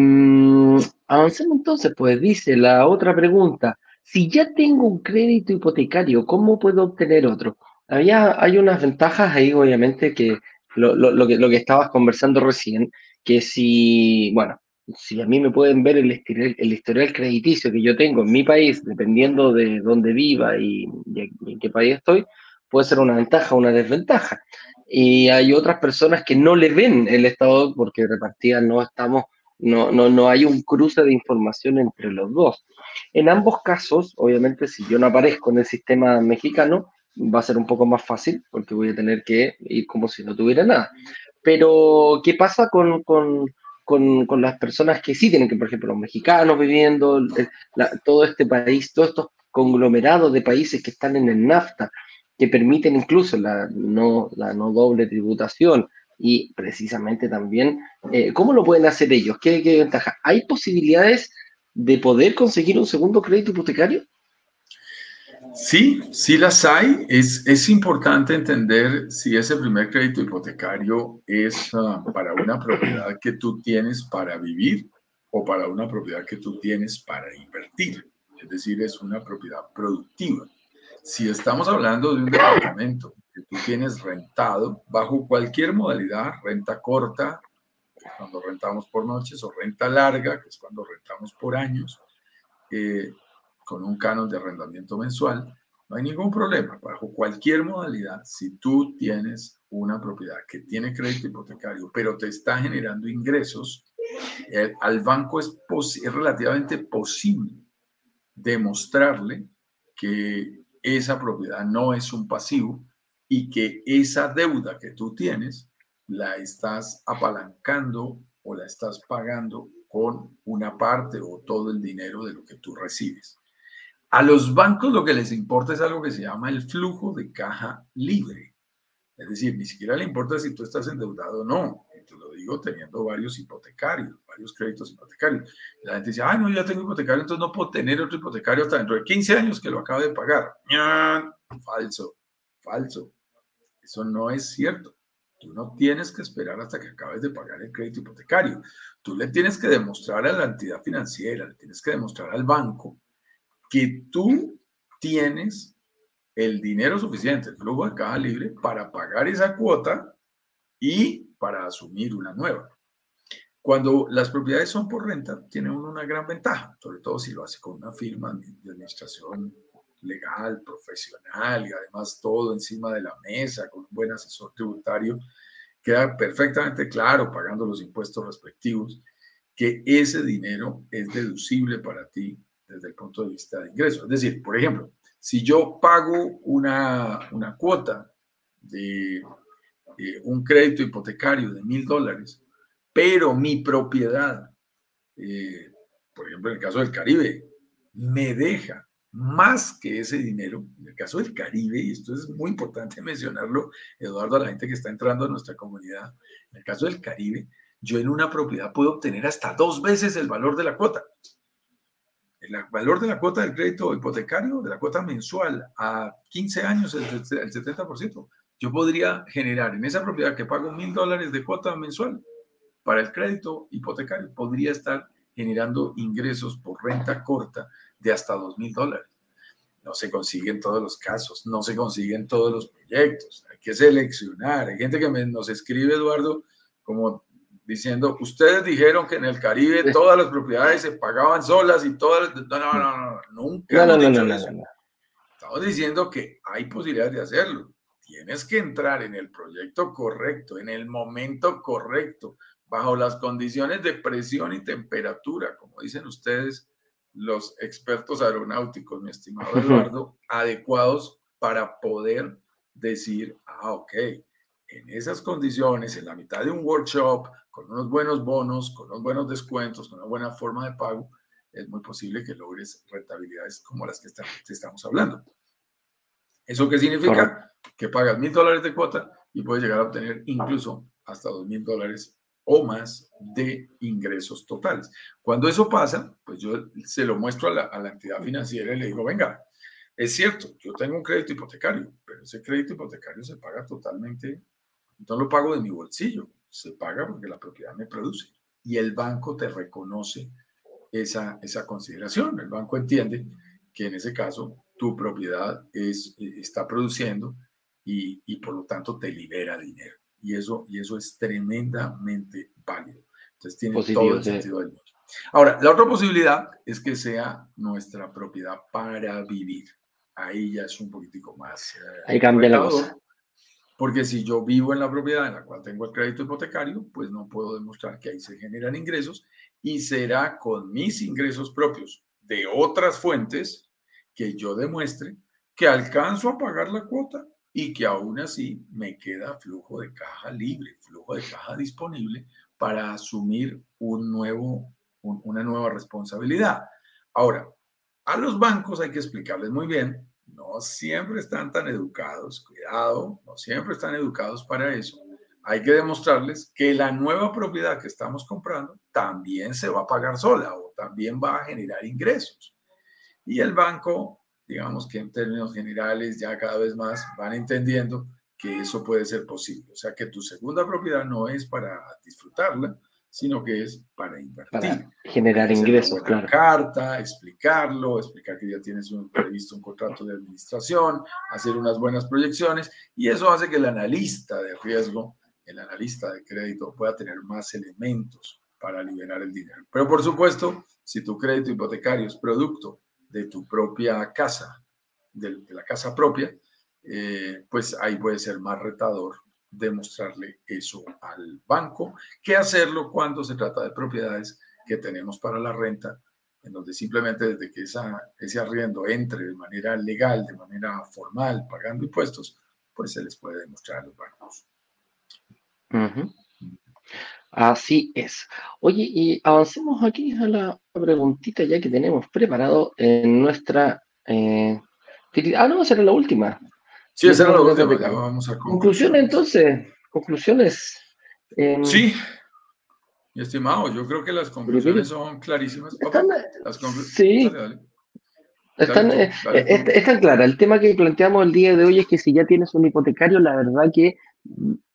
avancemos entonces, pues dice la otra pregunta. Si ya tengo un crédito hipotecario, ¿cómo puedo obtener otro? Había, hay unas ventajas ahí, obviamente, que lo, que lo que estabas conversando recién, que si, bueno, si a mí me pueden ver el historial, crediticio que yo tengo en mi país, dependiendo de dónde viva y en qué país estoy, puede ser una ventaja o una desventaja. Y hay otras personas que no le ven el estado porque repartidas no estamos, no, no, no hay un cruce de información entre los dos. En ambos casos, obviamente, si yo no aparezco en el sistema mexicano, va a ser un poco más fácil porque voy a tener que ir como si no tuviera nada. Pero, ¿qué pasa con, con, con, con las personas que sí tienen que, por ejemplo, los mexicanos viviendo, todo este país, todos estos conglomerados de países que están en el NAFTA? Que permiten incluso la no, la no doble tributación y precisamente también, eh, ¿cómo lo pueden hacer ellos? ¿Qué, ¿Qué ventaja? ¿Hay posibilidades de poder conseguir un segundo crédito hipotecario? Sí, sí las hay. Es, es importante entender si ese primer crédito hipotecario es ah, para una propiedad que tú tienes para vivir o para una propiedad que tú tienes para invertir. Es decir, es una propiedad productiva si estamos hablando de un departamento que tú tienes rentado bajo cualquier modalidad, renta corta, que es cuando rentamos por noches, o renta larga, que es cuando rentamos por años, eh, con un canon de arrendamiento mensual, no hay ningún problema. Bajo cualquier modalidad, si tú tienes una propiedad que tiene crédito hipotecario, pero te está generando ingresos, eh, al banco es, es relativamente posible demostrarle que esa propiedad no es un pasivo y que esa deuda que tú tienes la estás apalancando o la estás pagando con una parte o todo el dinero de lo que tú recibes. A los bancos lo que les importa es algo que se llama el flujo de caja libre. Es decir, ni siquiera le importa si tú estás endeudado o no te lo digo teniendo varios hipotecarios, varios créditos hipotecarios. La gente dice, ay, no, ya tengo hipotecario, entonces no puedo tener otro hipotecario hasta dentro de 15 años que lo acabe de pagar. Falso, falso. Eso no es cierto. Tú no tienes que esperar hasta que acabes de pagar el crédito hipotecario. Tú le tienes que demostrar a la entidad financiera, le tienes que demostrar al banco que tú tienes el dinero suficiente, el flujo de caja libre para pagar esa cuota y para asumir una nueva. Cuando las propiedades son por renta, tiene uno una gran ventaja, sobre todo si lo hace con una firma de administración legal, profesional y además todo encima de la mesa, con un buen asesor tributario, queda perfectamente claro, pagando los impuestos respectivos, que ese dinero es deducible para ti desde el punto de vista de ingresos. Es decir, por ejemplo, si yo pago una, una cuota de eh, un crédito hipotecario de mil dólares, pero mi propiedad, eh, por ejemplo, en el caso del Caribe, me deja más que ese dinero, en el caso del Caribe, y esto es muy importante mencionarlo, Eduardo, a la gente que está entrando a nuestra comunidad, en el caso del Caribe, yo en una propiedad puedo obtener hasta dos veces el valor de la cuota. El valor de la cuota del crédito hipotecario, de la cuota mensual a 15 años, el, el 70% yo podría generar en esa propiedad que pago mil dólares de cuota mensual para el crédito hipotecario, podría estar generando ingresos por renta corta de hasta dos mil dólares. No se consiguen todos los casos, no se consiguen todos los proyectos, hay que seleccionar. Hay gente que nos escribe, Eduardo, como diciendo, ustedes dijeron que en el Caribe todas las propiedades se pagaban solas y todas... No, no, no, no, nunca. No, no, no, no, Estamos diciendo que hay posibilidades de hacerlo tienes que entrar en el proyecto correcto, en el momento correcto, bajo las condiciones de presión y temperatura, como dicen ustedes los expertos aeronáuticos, mi estimado Eduardo, adecuados para poder decir, ah, ok, en esas condiciones, en la mitad de un workshop, con unos buenos bonos, con unos buenos descuentos, con una buena forma de pago, es muy posible que logres rentabilidades como las que te estamos hablando. ¿Eso qué significa? Que pagas mil dólares de cuota y puedes llegar a obtener incluso hasta dos mil dólares o más de ingresos totales. Cuando eso pasa, pues yo se lo muestro a la, a la entidad financiera y le digo, venga, es cierto, yo tengo un crédito hipotecario, pero ese crédito hipotecario se paga totalmente, no lo pago de mi bolsillo, se paga porque la propiedad me produce. Y el banco te reconoce esa, esa consideración. El banco entiende que en ese caso tu propiedad es, está produciendo y, y por lo tanto te libera dinero. Y eso, y eso es tremendamente válido. Entonces tiene todo el sentido del mundo. Ahora, la otra posibilidad es que sea nuestra propiedad para vivir. Ahí ya es un poquitico más. Eh, Ahí cambia la cosa. Porque si yo vivo en la propiedad en la cual tengo el crédito hipotecario, pues no puedo demostrar que ahí se generan ingresos y será con mis ingresos propios de otras fuentes que yo demuestre que alcanzo a pagar la cuota y que aún así me queda flujo de caja libre, flujo de caja disponible para asumir un nuevo, una nueva responsabilidad. Ahora, a los bancos hay que explicarles muy bien, no siempre están tan educados, cuidado, no siempre están educados para eso. Hay que demostrarles que la nueva propiedad que estamos comprando también se va a pagar sola o también va a generar ingresos. Y el banco digamos que en términos generales ya cada vez más van entendiendo que eso puede ser posible. O sea, que tu segunda propiedad no es para disfrutarla, sino que es para invertir. Para generar ingresos, claro. Carta, explicarlo, explicar que ya tienes un, previsto un contrato de administración, hacer unas buenas proyecciones, y eso hace que el analista de riesgo, el analista de crédito, pueda tener más elementos para liberar el dinero. Pero por supuesto, si tu crédito hipotecario es producto de tu propia casa, de, la casa propia, eh, pues ahí puede ser más retador demostrarle eso al banco que hacerlo cuando se trata de propiedades que tenemos para la renta, en donde simplemente desde que esa, ese arriendo entre de manera legal, de manera formal, pagando impuestos, pues se les puede demostrar a los bancos. Así es. Oye, y avancemos aquí a la preguntita ya que tenemos preparado en nuestra... Eh, ah, no, esa era la última. Sí, esa era la última. vamos a conclusiones entonces. Conclusiones. Em, sí. Mi estimado, yo creo que las conclusiones son clarísimas. sí. Están, eh, están claras. El tema que planteamos el día de hoy es que si ya tienes un hipotecario, la verdad que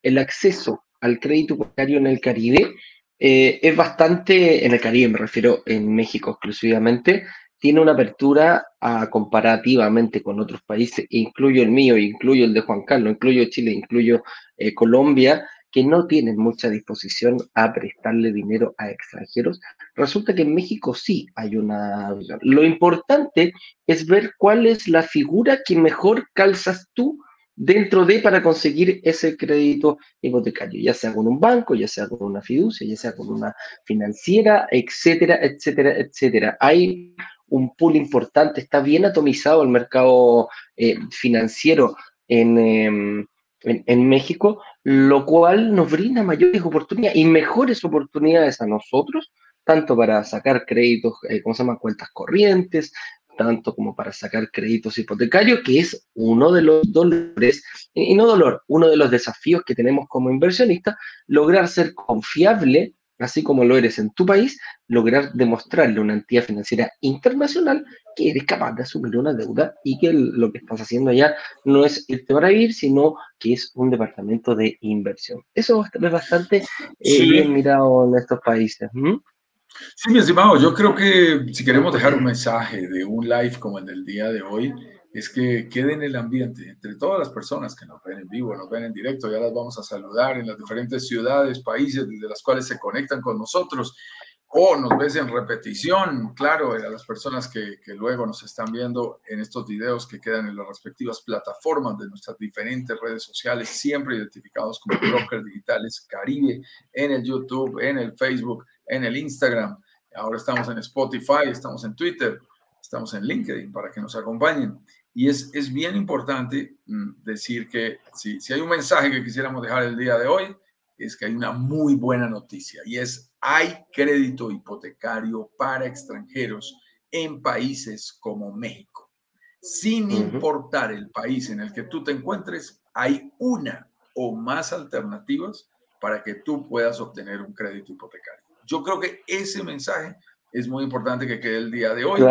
el acceso al crédito hipotecario en el Caribe eh, es bastante, en el Caribe me refiero, en México exclusivamente, tiene una apertura comparativamente con otros países, incluyo el mío, incluyo el de Juan Carlos, incluyo Chile, incluyo eh, Colombia, que no tienen mucha disposición a prestarle dinero a extranjeros. Resulta que en México sí hay una... Lo importante es ver cuál es la figura que mejor calzas tú dentro de para conseguir ese crédito hipotecario, ya sea con un banco, ya sea con una fiducia, ya sea con una financiera, etcétera, etcétera, etcétera. Hay un pool importante, está bien atomizado el mercado eh, financiero em, en, en, México, lo cual nos brinda mayores oportunidades y mejores oportunidades a nosotros, tanto para sacar créditos, eh, ¿cómo se llama? Cuentas corrientes, tanto como para sacar créditos hipotecarios, que es uno de los dolores, y no dolor, uno de los desafíos que tenemos como inversionista, lograr ser confiable, así como lo eres en tu país, lograr demostrarle a una entidad financiera internacional que eres capaz de asumir una deuda y que lo que estás haciendo allá no es irte para vivir, sino que es un departamento de inversión. Eso es bastante eh, bien mirado en estos países. Sí, mi estimado, yo creo que si queremos dejar un mensaje de un live como el del día de hoy, es que quede en el ambiente entre todas las personas que nos ven en vivo, nos ven en directo, ya las vamos a saludar en las diferentes ciudades, países desde las cuales se conectan con nosotros. o nos ves en repetición, claro, a las personas que, que, luego nos están viendo en estos videos que quedan en las respectivas plataformas de nuestras diferentes redes sociales, siempre identificados como brokers digitales Caribe, en el YouTube, en el Facebook, en el Instagram. Ahora estamos en Spotify, estamos en Twitter, estamos en LinkedIn para que nos acompañen. Y es, es bien importante mm, decir que si, si hay un mensaje que quisiéramos dejar el día de hoy, es que hay una muy buena noticia y es hay crédito hipotecario para extranjeros en países como México. Sin importar el país en el que tú te encuentres, hay una o más alternativas para que tú puedas obtener un crédito hipotecario. Yo creo que ese mensaje es muy importante que quede el día de hoy,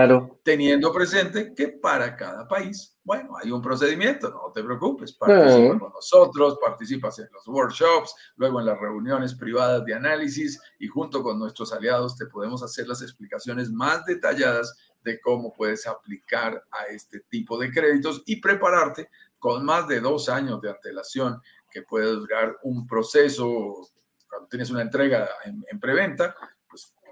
teniendo presente que para cada país, bueno, hay un procedimiento, no te preocupes, participa con nosotros, participas en los workshops, luego en las reuniones privadas de análisis y junto con nuestros aliados te podemos hacer las explicaciones más detalladas de cómo puedes aplicar a este tipo de créditos y prepararte con más de dos años de antelación que puede durar un proceso cuando tienes una entrega en, en preventa,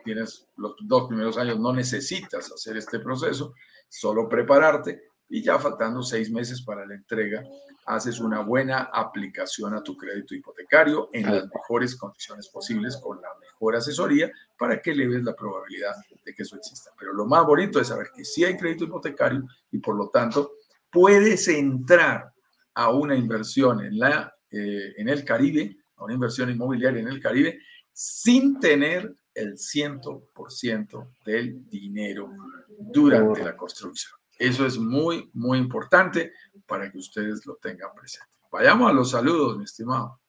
tienes los dos primeros años, no necesitas hacer este proceso, solo prepararte y ya faltando seis meses para la entrega, haces una buena aplicación a tu crédito hipotecario en las mejores condiciones posibles, con la mejor asesoría, para que leves la probabilidad de que eso exista. Pero lo más bonito es saber que sí hay crédito hipotecario y por lo tanto puedes entrar a una inversión en, la, eh, en el Caribe, una inversión inmobiliaria en el Caribe, sin tener el 100% del dinero durante la construcción. Eso es muy, muy importante para que ustedes lo tengan presente. Vayamos a los saludos, mi estimado.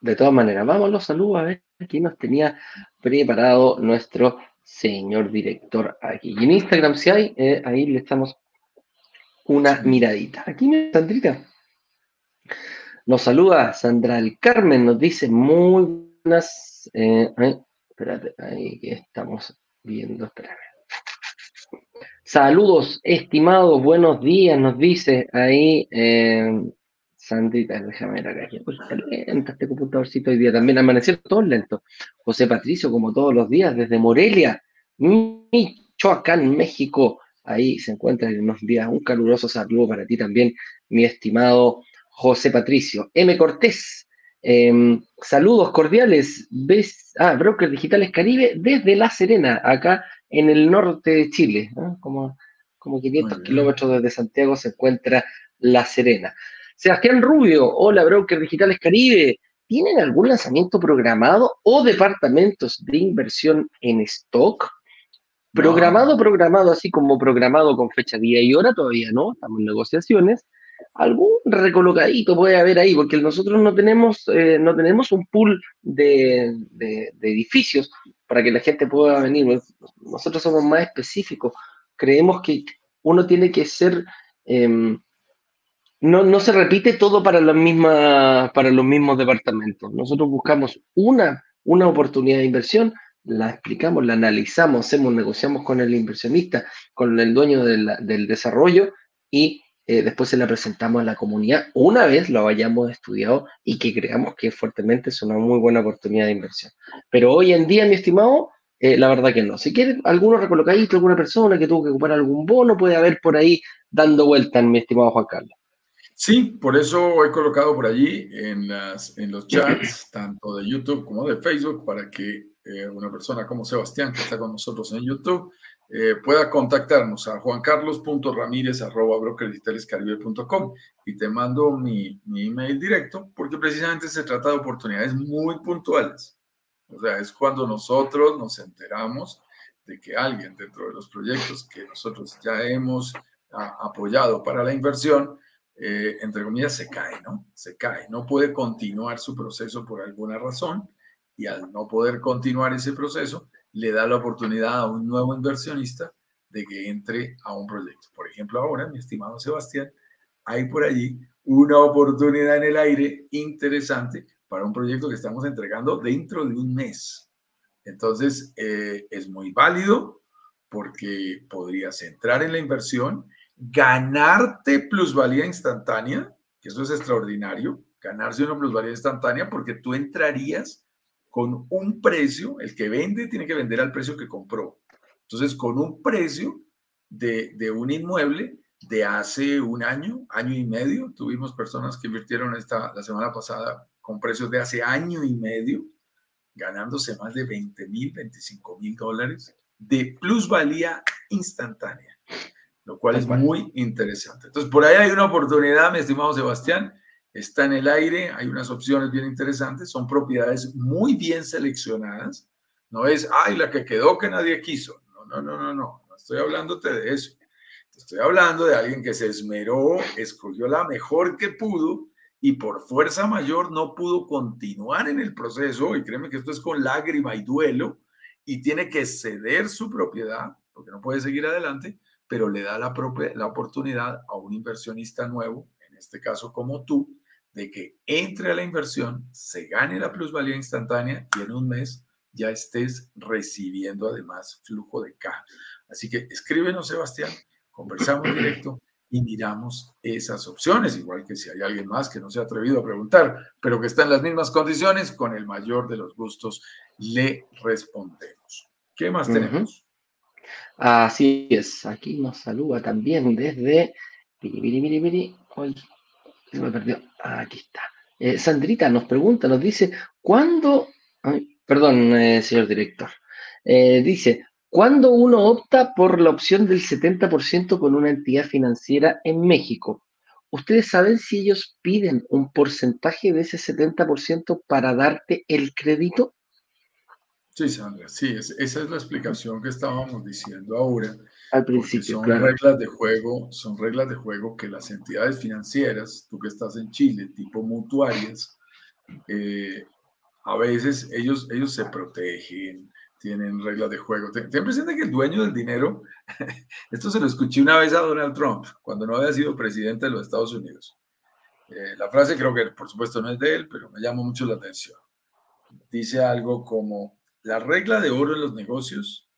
De todas maneras, vamos a los saludos a ver quién nos tenía preparado nuestro señor director aquí. Y en Instagram, si hay, eh, ahí le estamos una miradita. Aquí, Sandrita. Nos saluda Sandra el Carmen, nos dice muy buenas. Eh, Espérate, ahí estamos viendo, espérame. Saludos, estimados, buenos días, nos dice ahí eh, Sandrita, déjame ver acá. Pues está lento este computadorcito hoy día. También amanecieron todos lentos. José Patricio, como todos los días, desde Morelia, Michoacán, México. Ahí se encuentra y nos envía un caluroso saludo para ti también, mi estimado José Patricio. M. Cortés, Em, saludos cordiales, ¿ves? Ah, Brokers Digitales Caribe desde La Serena, acá en el norte de Chile, como, como 500 kilómetros desde Santiago se encuentra La Serena. Sebastián Rubio, hola Brokers Digitales Caribe, ¿tienen algún lanzamiento programado o departamentos de inversión en stock? Programado, programado, así como programado con fecha, día y hora, todavía no, estamos en negociaciones algún recolocadito puede haber ahí, porque nosotros no tenemos, eh, no tenemos un pool de, edificios para que la gente pueda venir. Nosotros somos más específicos. Creemos que uno tiene que ser... Em, no, no, se repite todo para, la misma, para los mismos departamentos. Nosotros buscamos una, una oportunidad de inversión, la explicamos, la analizamos, hacemos, negociamos con el inversionista, con el dueño del desarrollo y eh, después se la presentamos a la comunidad una vez lo hayamos estudiado y que creamos que fuertemente es una muy buena oportunidad de inversión. Pero hoy en día, mi estimado, eh, la verdad que no. Si quieres alguno recolocadito, alguna persona que tuvo que ocupar algún bono, puede haber por ahí dando vuelta, mi estimado Juan Carlos. Sí, por eso he colocado por allí en, las, en los chats, tanto de YouTube como de Facebook, para que eh, una persona como Sebastián, que está con nosotros en YouTube, eh, pueda contactarnos a juancarlos.ramírez.brokerdigitalescaribe.com y te mando mi, mi email directo porque precisamente se trata de oportunidades muy puntuales. O sea, es cuando nosotros nos enteramos de que alguien dentro de los proyectos que nosotros ya hemos apoyado para la inversión, eh, entre comillas, se cae, ¿no? Se cae, no puede continuar su proceso por alguna razón y al no poder continuar ese proceso, le da la oportunidad a un nuevo inversionista de que entre a un proyecto. Por ejemplo, ahora, mi estimado Sebastián, hay por allí una oportunidad en el aire interesante para un proyecto que estamos entregando dentro de un mes. Entonces, eh, es muy válido porque podrías entrar en la inversión, ganarte plusvalía instantánea, que eso es extraordinario, ganarse una plusvalía instantánea porque tú entrarías con un precio, el que vende tiene que vender al precio que compró. Entonces, con un precio de, de un inmueble de hace un año, año y medio, tuvimos personas que invirtieron esta, la semana pasada con precios de hace año y medio, ganándose más de 20 mil, 25 mil dólares de plusvalía instantánea, lo cual es muy interesante. Entonces, por ahí hay una oportunidad, mi estimado Sebastián, está en el aire, hay unas opciones bien interesantes, son propiedades muy bien seleccionadas, no es, ay, la que quedó que nadie quiso, no, no, no, no, no, no estoy hablándote de eso, estoy hablando de alguien que se esmeró, escogió la mejor que pudo y por fuerza mayor no pudo continuar en el proceso, y créeme que esto es con lágrima y duelo, y tiene que ceder su propiedad, porque no puede seguir adelante, pero le da la, la oportunidad a un inversionista nuevo, en este caso como tú, de que entre a la inversión, se gane la plusvalía instantánea y en un mes ya estés recibiendo además flujo de caja. Así que escríbenos, Sebastián, conversamos directo y miramos esas opciones, igual que si hay alguien más que no se ha atrevido a preguntar, pero que está en las mismas condiciones, con el mayor de los gustos le respondemos. ¿Qué más tenemos? Así es, aquí nos saluda también desde... se me perdió. Aquí está. Eh, Sandrita nos pregunta, nos dice, ¿cuándo... perdón, eh, señor director. Eh, dice, ¿Cuándo uno opta por la opción del 70% con una entidad financiera en México? ¿Ustedes saben si ellos piden un porcentaje de ese 70% para darte el crédito? Sí, Sandra, sí, esa es la explicación que estábamos diciendo ahora. Al principio, son reglas de juego, son reglas de juego que las entidades financieras, tú que estás en Chile, tipo mutuarias, eh, a veces ellos, ellos se protegen, tienen reglas de juego. Ten, presente que el dueño del dinero, esto se lo escuché una vez a Donald Trump, cuando no había sido presidente de los Estados Unidos. Eh, la frase creo que por supuesto no es de él, pero me llama mucho la atención. Dice algo como, la regla de oro en los negocios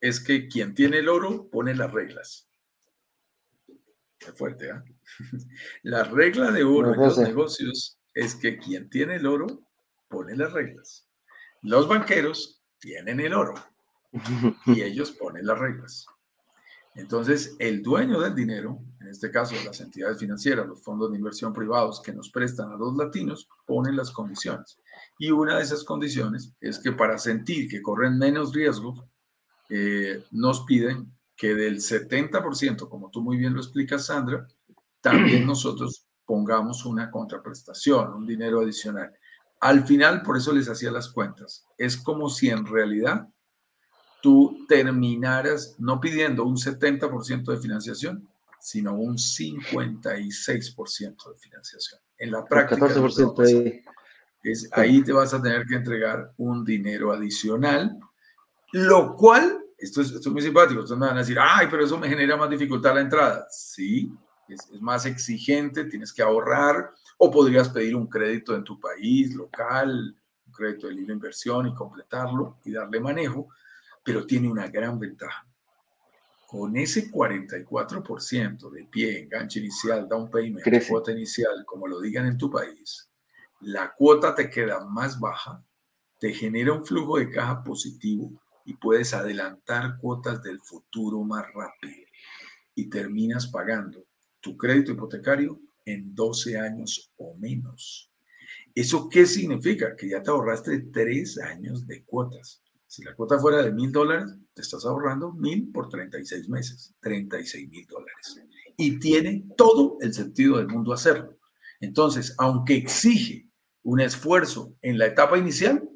es que quien tiene el oro pone las reglas. Qué fuerte, ¿eh? La regla de oro en los negocios es que quien tiene el oro pone las reglas. Los banqueros tienen el oro y ellos ponen las reglas. Entonces, el dueño del dinero, en este caso las entidades financieras, los fondos de inversión privados que nos prestan a los latinos, ponen las condiciones. Y una de esas condiciones es que para sentir que corren menos riesgo, eh, nos piden que del 70%, como tú muy bien lo explicas, Sandra, también nosotros pongamos una contraprestación, un dinero adicional. Al final, por eso les hacía las cuentas. Es como si en realidad tú terminaras no pidiendo un 70% de financiación, sino un 56% de financiación. En la práctica, es, ahí te vas a tener que entregar un dinero adicional, lo cual, esto es, esto es muy simpático, ustedes me van a decir, ay, pero eso me genera más dificultad la entrada. Sí, es, es más exigente, tienes que ahorrar, o podrías pedir un crédito en tu país local, un crédito de libre inversión y completarlo y darle manejo, pero tiene una gran ventaja. Con ese 44% de pie, enganche inicial, down payment, cuota inicial, como lo digan en tu país, la cuota te queda más baja, te genera un flujo de caja positivo y puedes adelantar cuotas del futuro más rápido y terminas pagando tu crédito hipotecario en 12 años o menos. ¿Eso qué significa? Que ya te ahorraste tres años de cuotas. Si la cuota fuera de mil dólares, te estás ahorrando mil por 36 meses, 36 mil dólares. Y tiene todo el sentido del mundo hacerlo. Entonces, aunque exige un esfuerzo en la etapa inicial,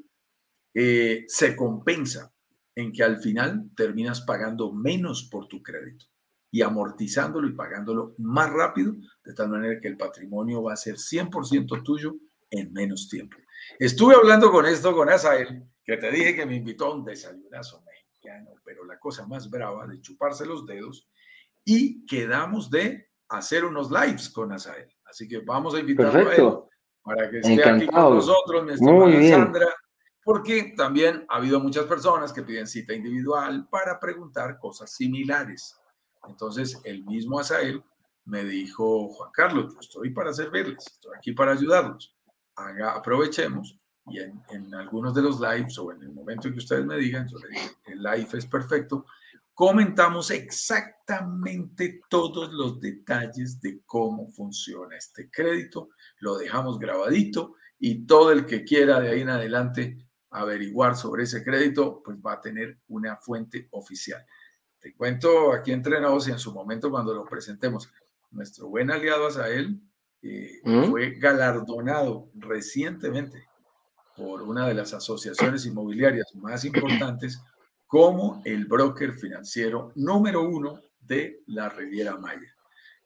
eh, se compensa en que al final terminas pagando menos por tu crédito y amortizándolo y pagándolo más rápido, de tal manera que el patrimonio va a ser 100% tuyo en menos tiempo. Estuve hablando con esto con Asael, que te dije que me invitó a un desayunazo mexicano, pero la cosa más brava de chuparse los dedos y quedamos de hacer unos lives con Asael. Así que vamos a invitarlo a él para que esté aquí con nosotros, mi estimada Sandra, porque también ha habido muchas personas que piden cita individual para preguntar cosas similares. Entonces, el mismo Asael me dijo, Juan Carlos, yo estoy para servirles, estoy aquí para ayudarlos. Haga, aprovechemos y en, en, algunos de los lives o en el momento que ustedes me digan, yo le digo, el live es perfecto, comentamos exactamente todos los detalles de cómo funciona este crédito, lo dejamos grabadito y todo el que quiera de ahí en adelante averiguar sobre ese crédito, pues va a tener una fuente oficial. Te cuento aquí entrenados y en su momento cuando lo presentemos, nuestro buen aliado Asael eh, ¿Mm? fue galardonado recientemente por una de las asociaciones inmobiliarias más importantes como el broker financiero número uno de la Riviera Maya.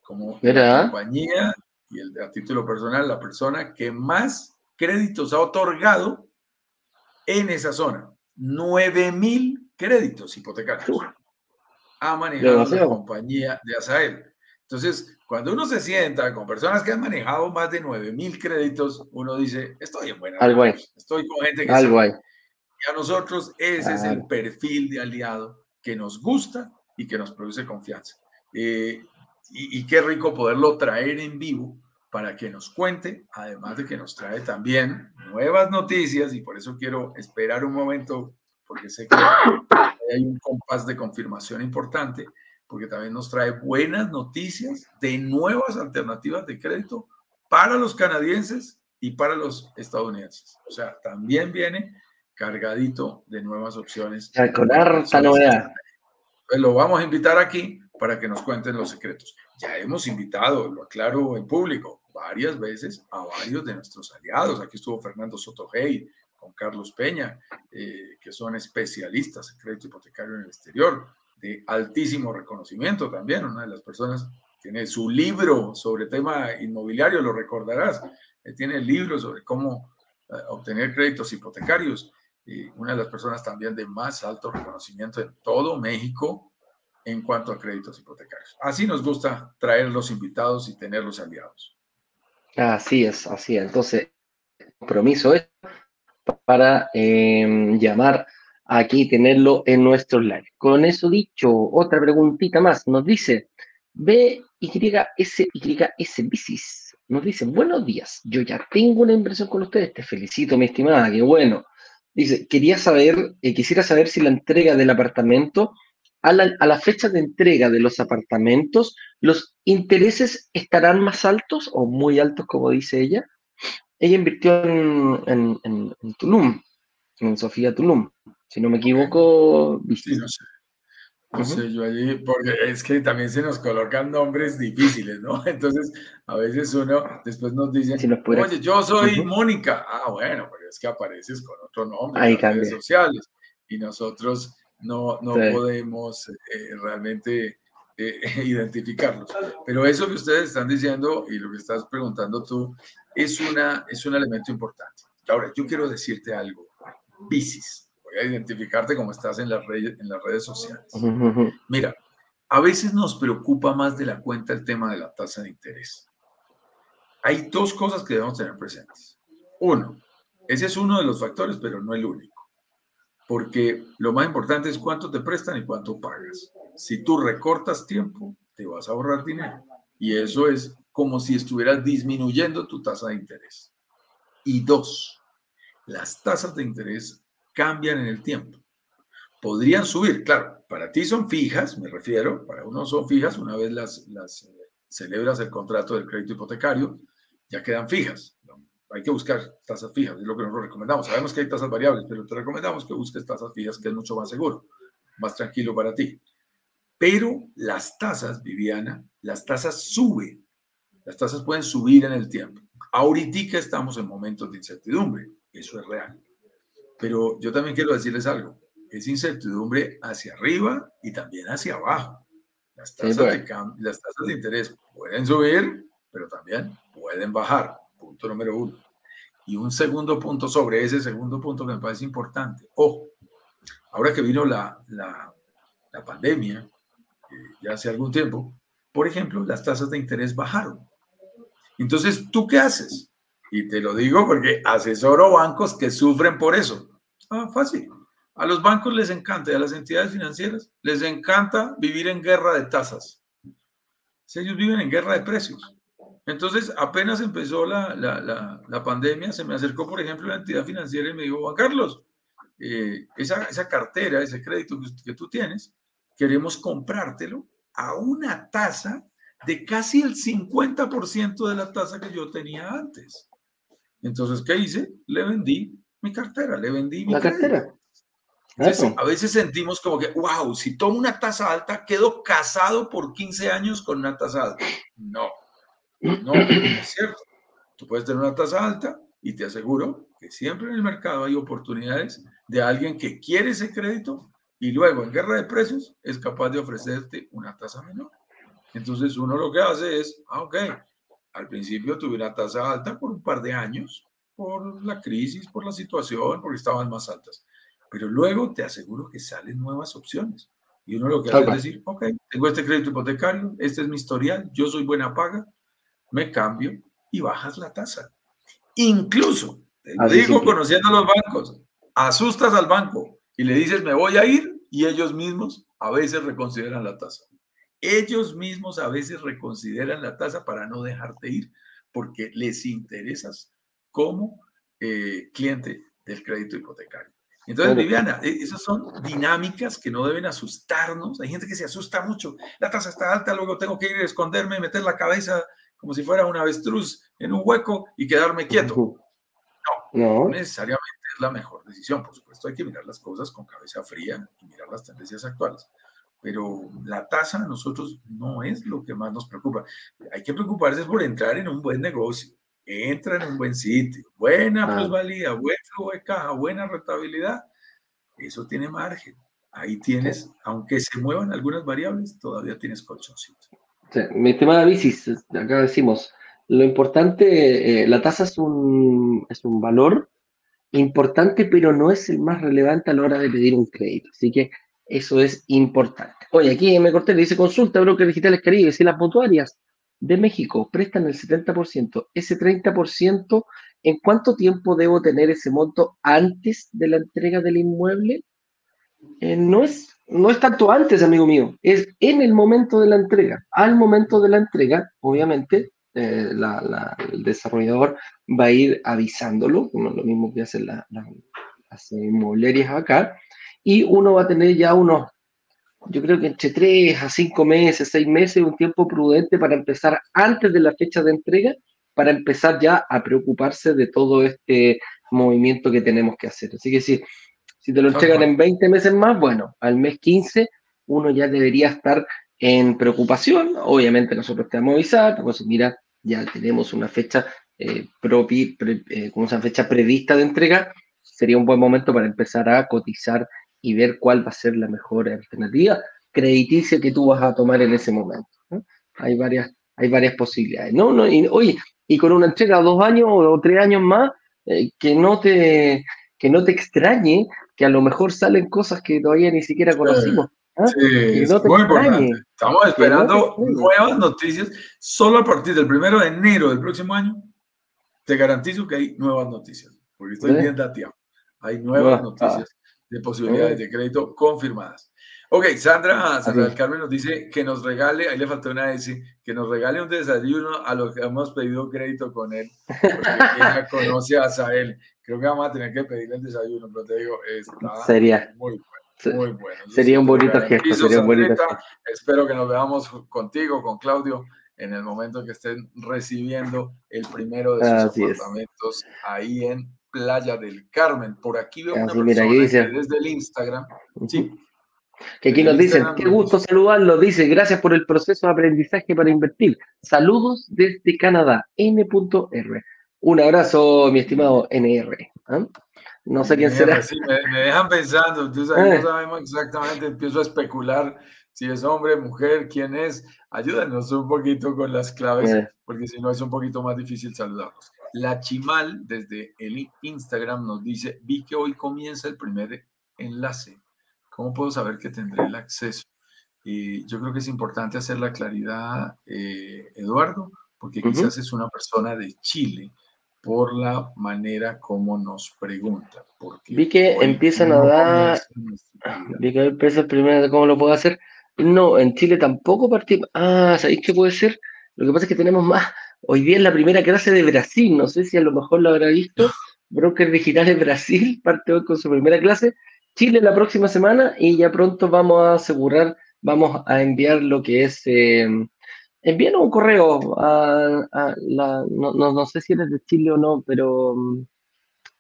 Como la compañía y el, a título personal, la persona que más créditos ha otorgado en esa zona. 9 mil créditos hipotecarios ha manejado la compañía de Asael. Entonces, cuando uno se sienta con personas que han manejado más de 9 mil créditos, uno dice, estoy en buena Algo Estoy con gente que Algo sabe. Y a nosotros ese es el perfil de aliado que nos gusta y que nos produce confianza. Eh, y, qué rico poderlo traer en vivo para que nos cuente, además de que nos trae también nuevas noticias y por eso quiero esperar un momento, porque sé que hay un compás de confirmación importante, porque también nos trae buenas noticias de nuevas alternativas de crédito para los canadienses y para los estadounidenses. O sea, también viene cargadito de nuevas opciones. Con harta novedad. Pues lo vamos a invitar aquí para que nos cuenten los secretos. Ya hemos invitado, lo aclaro en público, varias veces a varios de nuestros aliados. Aquí estuvo Fernando Sotogey con Carlos Peña, eh, que son especialistas en crédito hipotecario en el exterior, de altísimo reconocimiento también. Una de las personas tiene su libro sobre tema inmobiliario, lo recordarás. tiene el libro sobre cómo eh, obtener créditos hipotecarios una de las personas también de más alto reconocimiento en todo México en cuanto a créditos hipotecarios. Así nos gusta traer los invitados y tener los aliados. Así es, así es. Entonces, compromiso es para em, llamar aquí y tenerlo en nuestro live. Con eso dicho, otra preguntita más. Nos dice BYSYS Bicis. Nos dice, buenos días, yo ya tengo una inversión con ustedes. Te felicito, mi estimada, qué bueno. Dice, quería saber, eh, quisiera saber si la entrega del apartamento, a la, fecha de entrega de los apartamentos, los intereses estarán más altos o muy altos, como dice ella. Ella invirtió en, en, Tulum, en Sofía Tulum, si no me equivoco. Sí, no sé. No sé, yo allí, porque es que también se nos colocan nombres difíciles, ¿no? Entonces, a veces uno después nos dice, oye, yo soy Mónica. Ah, bueno, pero es que apareces con otro nombre en las redes sociales y nosotros no, no podemos eh, realmente eh, identificarlos. Pero eso que ustedes están diciendo y lo que estás preguntando tú es, una, es un elemento importante. Ahora, yo quiero decirte algo. Bicis a identificarte como estás en las redes, en las redes sociales. Mira, a veces nos preocupa más de la cuenta el tema de la tasa de interés. Hay dos cosas que debemos tener presentes. Uno, ese es uno de los factores, pero no el único. Porque lo más importante es cuánto te prestan y cuánto pagas. Si tú recortas tiempo, te vas a ahorrar dinero. Y eso es como si estuvieras disminuyendo tu tasa de interés. Y dos, las tasas de interés cambian en el tiempo. Podrían subir, claro, para ti son fijas, me refiero, para uno son fijas, una vez las, las eh, celebras el contrato del crédito hipotecario, ya quedan fijas. Hay que buscar tasas fijas, es lo que nosotros recomendamos. Sabemos que hay tasas variables, pero te recomendamos que busques tasas fijas, que es mucho más seguro, más tranquilo para ti. Pero las tasas, Viviana, las tasas suben. Las tasas pueden subir en el tiempo. Ahorita estamos en momentos de incertidumbre, eso es real. Pero yo también quiero decirles algo. Es incertidumbre hacia arriba y también hacia abajo. Las tasas, de, las tasas de interés pueden subir, pero también pueden bajar. Punto número uno. Y un segundo punto sobre ese segundo punto que me parece importante. Ojo, ahora que vino la, la, la pandemia, eh, ya hace algún tiempo, por ejemplo, las tasas de interés bajaron. Entonces, ¿tú qué haces? Y te lo digo porque asesoro bancos que sufren por eso. Ah, fácil. A los bancos les encanta a las entidades financieras les encanta vivir en guerra de tasas. Si ellos viven en guerra de precios. Entonces, apenas empezó la, la, la, pandemia, se me acercó, por ejemplo, la entidad financiera y me dijo, Juan Carlos, eh, esa, esa, cartera, ese crédito que, que, tú tienes, queremos comprártelo a una tasa de casi el 50% de la tasa que yo tenía antes. Entonces, ¿qué hice? Le vendí mi cartera, le vendí mi la cartera. a veces sentimos como que, wow, si tomo una tasa alta, quedo casado por 15 años con una tasa alta. No, no, es cierto. Tú puedes tener una tasa alta y te aseguro que siempre en el mercado hay oportunidades de alguien que quiere ese crédito y luego en guerra de precios es capaz de ofrecerte una tasa menor. Entonces uno lo que hace es, ah, ok, al principio tuve una tasa alta por un par de años, por la crisis, por la situación, porque estaban más altas. Pero luego te aseguro que salen nuevas opciones. Y uno lo que hace es decir, ok, tengo este crédito hipotecario, este es mi historial, yo soy buena paga, me cambio y bajas la tasa. Incluso, te lo digo conociendo a los bancos, asustas al banco y le dices, me voy a ir, y ellos mismos a veces reconsideran la tasa. Ellos mismos a veces reconsideran la tasa para no dejarte ir, porque les interesas como eh, cliente del crédito hipotecario. Entonces, Viviana, e, esas son dinámicas que no deben asustarnos. Hay gente que se asusta mucho. La tasa está alta, luego tengo que ir a esconderme, meter la cabeza como si fuera un avestruz en un hueco y quedarme quieto. No, no, necesariamente es la mejor decisión. Por supuesto, hay que mirar las cosas con cabeza fría y mirar las tendencias actuales. Pero la tasa a nosotros no es lo que más nos preocupa. Hay que preocuparse por entrar en un buen negocio. Entra en un buen sitio, buena plusvalía, buen flujo de caja, buena rentabilidad. Eso tiene margen. Ahí tienes, aunque se muevan algunas variables, todavía tienes colchoncito mi estimada Bicis, acá decimos, lo importante, eh, la tasa es un, es un valor importante, pero no es el más relevante a la hora de pedir un crédito. Así que eso es importante. Oye, aquí me corté, le dice consulta, Broker Digitales Caribe, si las mutuarias de México prestan el 70%, ese 30%, ¿en cuánto tiempo debo tener ese monto antes de la entrega del inmueble? Eh, no es no es tanto antes, amigo mío, es en el momento de la entrega. Al momento de la entrega, obviamente, eh, el desarrollador va a ir avisándolo, lo mismo que hacen la, las inmobiliarias acá, y uno va a tener ya unos, yo creo que entre 3 a 5 meses, 6 meses, un tiempo prudente para empezar antes de la fecha de entrega, para empezar ya a preocuparse de todo este movimiento que tenemos que hacer. Así que sí, si te lo entregan en 20 meses más, bueno, al mes 15 uno ya debería estar en preocupación. Obviamente nosotros te vamos a avisar, pues mira, ya tenemos una fecha eh, propia, eh, una fecha prevista de entrega, sería un buen momento para empezar a cotizar y ver cuál va a ser la mejor alternativa crediticia que tú vas a tomar en ese momento. Hay, varias, hay varias posibilidades. No, no, y, oye, y con una entrega a dos años o tres años más, eh, que, no te, que no te extrañe que a lo mejor salen cosas que todavía ni siquiera conocimos. ¿ah? Sí, muy importante. Estamos esperando nuevas noticias. Solo a partir del primero de enero del próximo año, te garantizo que hay nuevas noticias, porque estoy bien dateado. Hay nuevas noticias de posibilidades de crédito confirmadas. Ok, Sandra, Sandra del Carmen nos dice que nos regale, ahí le faltó una S, que nos regale un desayuno a los que hemos pedido crédito con él, porque ella conoce a Sael. Creo que vamos a tener que pedirle el desayuno, pero te digo, está sería, muy bueno. Muy bueno. Sería un bonito gesto. Sería un bonito Espero que nos veamos contigo, con Claudio, en el momento que estén recibiendo el primero de sus apartamentos ahí en Playa del Carmen. Por aquí veo una persona desde el Instagram. Sí. Que aquí nos dicen, qué gusto saludarlo, dice, gracias por el proceso de aprendizaje para invertir. Saludos desde Canadá, N.R. Un abrazo, mi estimado NR. ¿ah? No sé quién será. me, dejan pensando, tú sabes, no eh. sabemos exactamente, empiezo a especular si es hombre, mujer, quién es. Ayúdanos un poquito con las claves, eh. porque si no es un poquito más difícil saludarlos. La Chimal desde el Instagram nos dice, vi que hoy comienza el primer enlace. ¿Cómo puedo saber que tendré el acceso? Y yo creo que es importante hacer la claridad, eh, Eduardo, porque quizás es una persona de Chile por la manera como nos pregunta. Porque vi que empiezan a dar. Vi que empieza primero cómo lo puedo hacer. No, en Chile tampoco partimos. Ah, ¿sabéis qué puede ser? Lo que pasa es que tenemos más, hoy día es la primera clase de Brasil, no sé si a lo mejor lo habrá visto. Broker Digital Brasil parte hoy con su primera clase. Chile la próxima semana y ya pronto vamos a asegurar, vamos a enviar lo que es, eh, envíanos un correo a, la, no, sé si eres de Chile o no, pero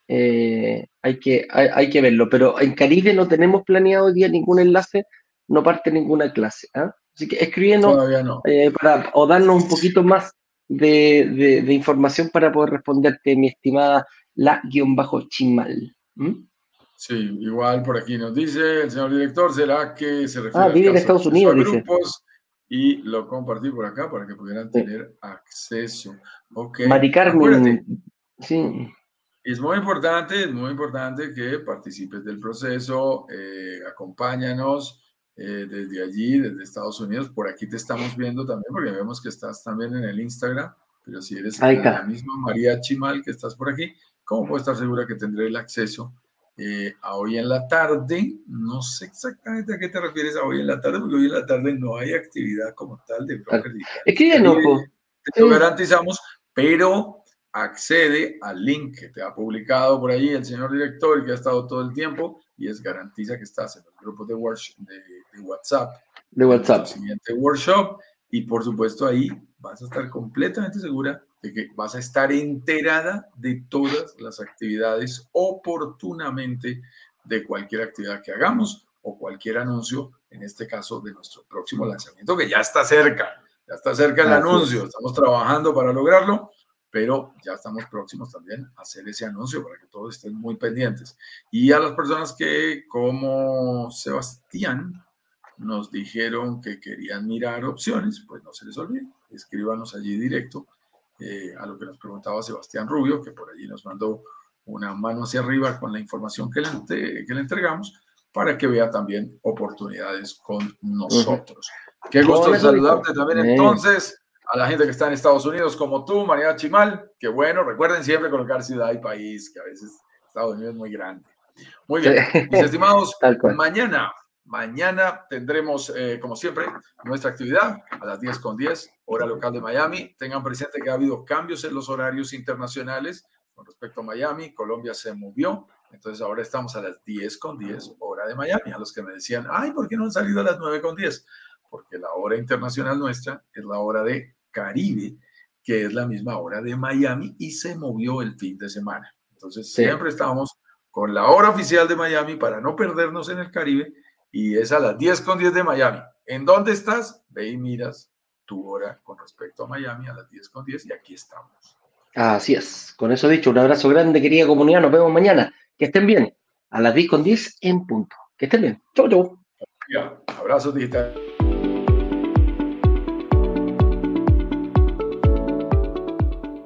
eh, hay, que, hay, que verlo. Pero en Caribe no tenemos planeado hoy día ningún enlace, no parte ninguna clase. ¿ah? Así que escríbenos eh, para, o darnos un poquito más de, información para poder responderte, mi estimada la-chimal. Sí, igual por aquí nos dice el señor director, ¿será que se refiere ah, vive en Estados Unidos, dice. grupos? Y lo compartí por acá para que pudieran tener acceso. Okay. Mari Carmen, sí. Es muy importante, es muy importante que participes del proceso, eh, acompáñanos eh, desde allí, desde Estados Unidos. Por aquí te estamos viendo también, porque vemos que estás también en el Instagram, pero si eres la misma María Chimal que estás por aquí, ¿cómo puedo estar segura que tendré el acceso eh, a hoy en la tarde? No sé exactamente a qué te refieres a hoy en la tarde, porque hoy en la tarde no hay actividad como tal de broker Es que ya no, te lo garantizamos, pero accede al link que te ha publicado por ahí el señor director y que ha estado todo el tiempo y es garantiza que estás en los grupos de, de, WhatsApp. De WhatsApp. El siguiente workshop y por supuesto ahí vas a estar completamente segura de que vas a estar enterada de todas las actividades oportunamente de cualquier actividad que hagamos o cualquier anuncio, en este caso de nuestro próximo lanzamiento, que ya está cerca, ya está cerca el anuncio, estamos trabajando para lograrlo pero ya estamos próximos también a hacer ese anuncio para que todos estén muy pendientes. Y a las personas que, como Sebastián, nos dijeron que querían mirar opciones, pues no se les olvide, escríbanos allí directo eh, a lo que nos preguntaba Sebastián Rubio, que por allí nos mandó una mano hacia arriba con la información que le, que le entregamos, para que vea también oportunidades con nosotros. Qué gusto saludarte también entonces a la gente que está en Estados Unidos como tú, María Chimal, que bueno, recuerden siempre colocar ciudad y país, que a veces Estados Unidos es muy grande. Muy bien, mis estimados, mañana, mañana tendremos, eh, como siempre, nuestra actividad a las 10 con 10, hora local de Miami. Tengan presente que ha habido cambios en los horarios internacionales con respecto a Miami. Colombia se movió, entonces ahora estamos a las 10 con 10, hora de Miami. A los que me decían, ay, ¿por qué no han salido a las 9 con 10? Porque la hora internacional nuestra es la hora de Caribe, que es la misma hora de Miami y se movió el fin de semana. Entonces siempre estamos con la hora oficial de Miami para no perdernos en el Caribe y es a las 10 con 10 de Miami. ¿En dónde estás? Ve y miras tu hora con respecto a Miami a las 10 con 10 y aquí estamos. Así es. Con eso dicho, un abrazo grande, querida comunidad. Nos vemos mañana. Que estén bien. A las 10 con 10 en punto. Que estén bien. Chau, chau. Abrazos digitales.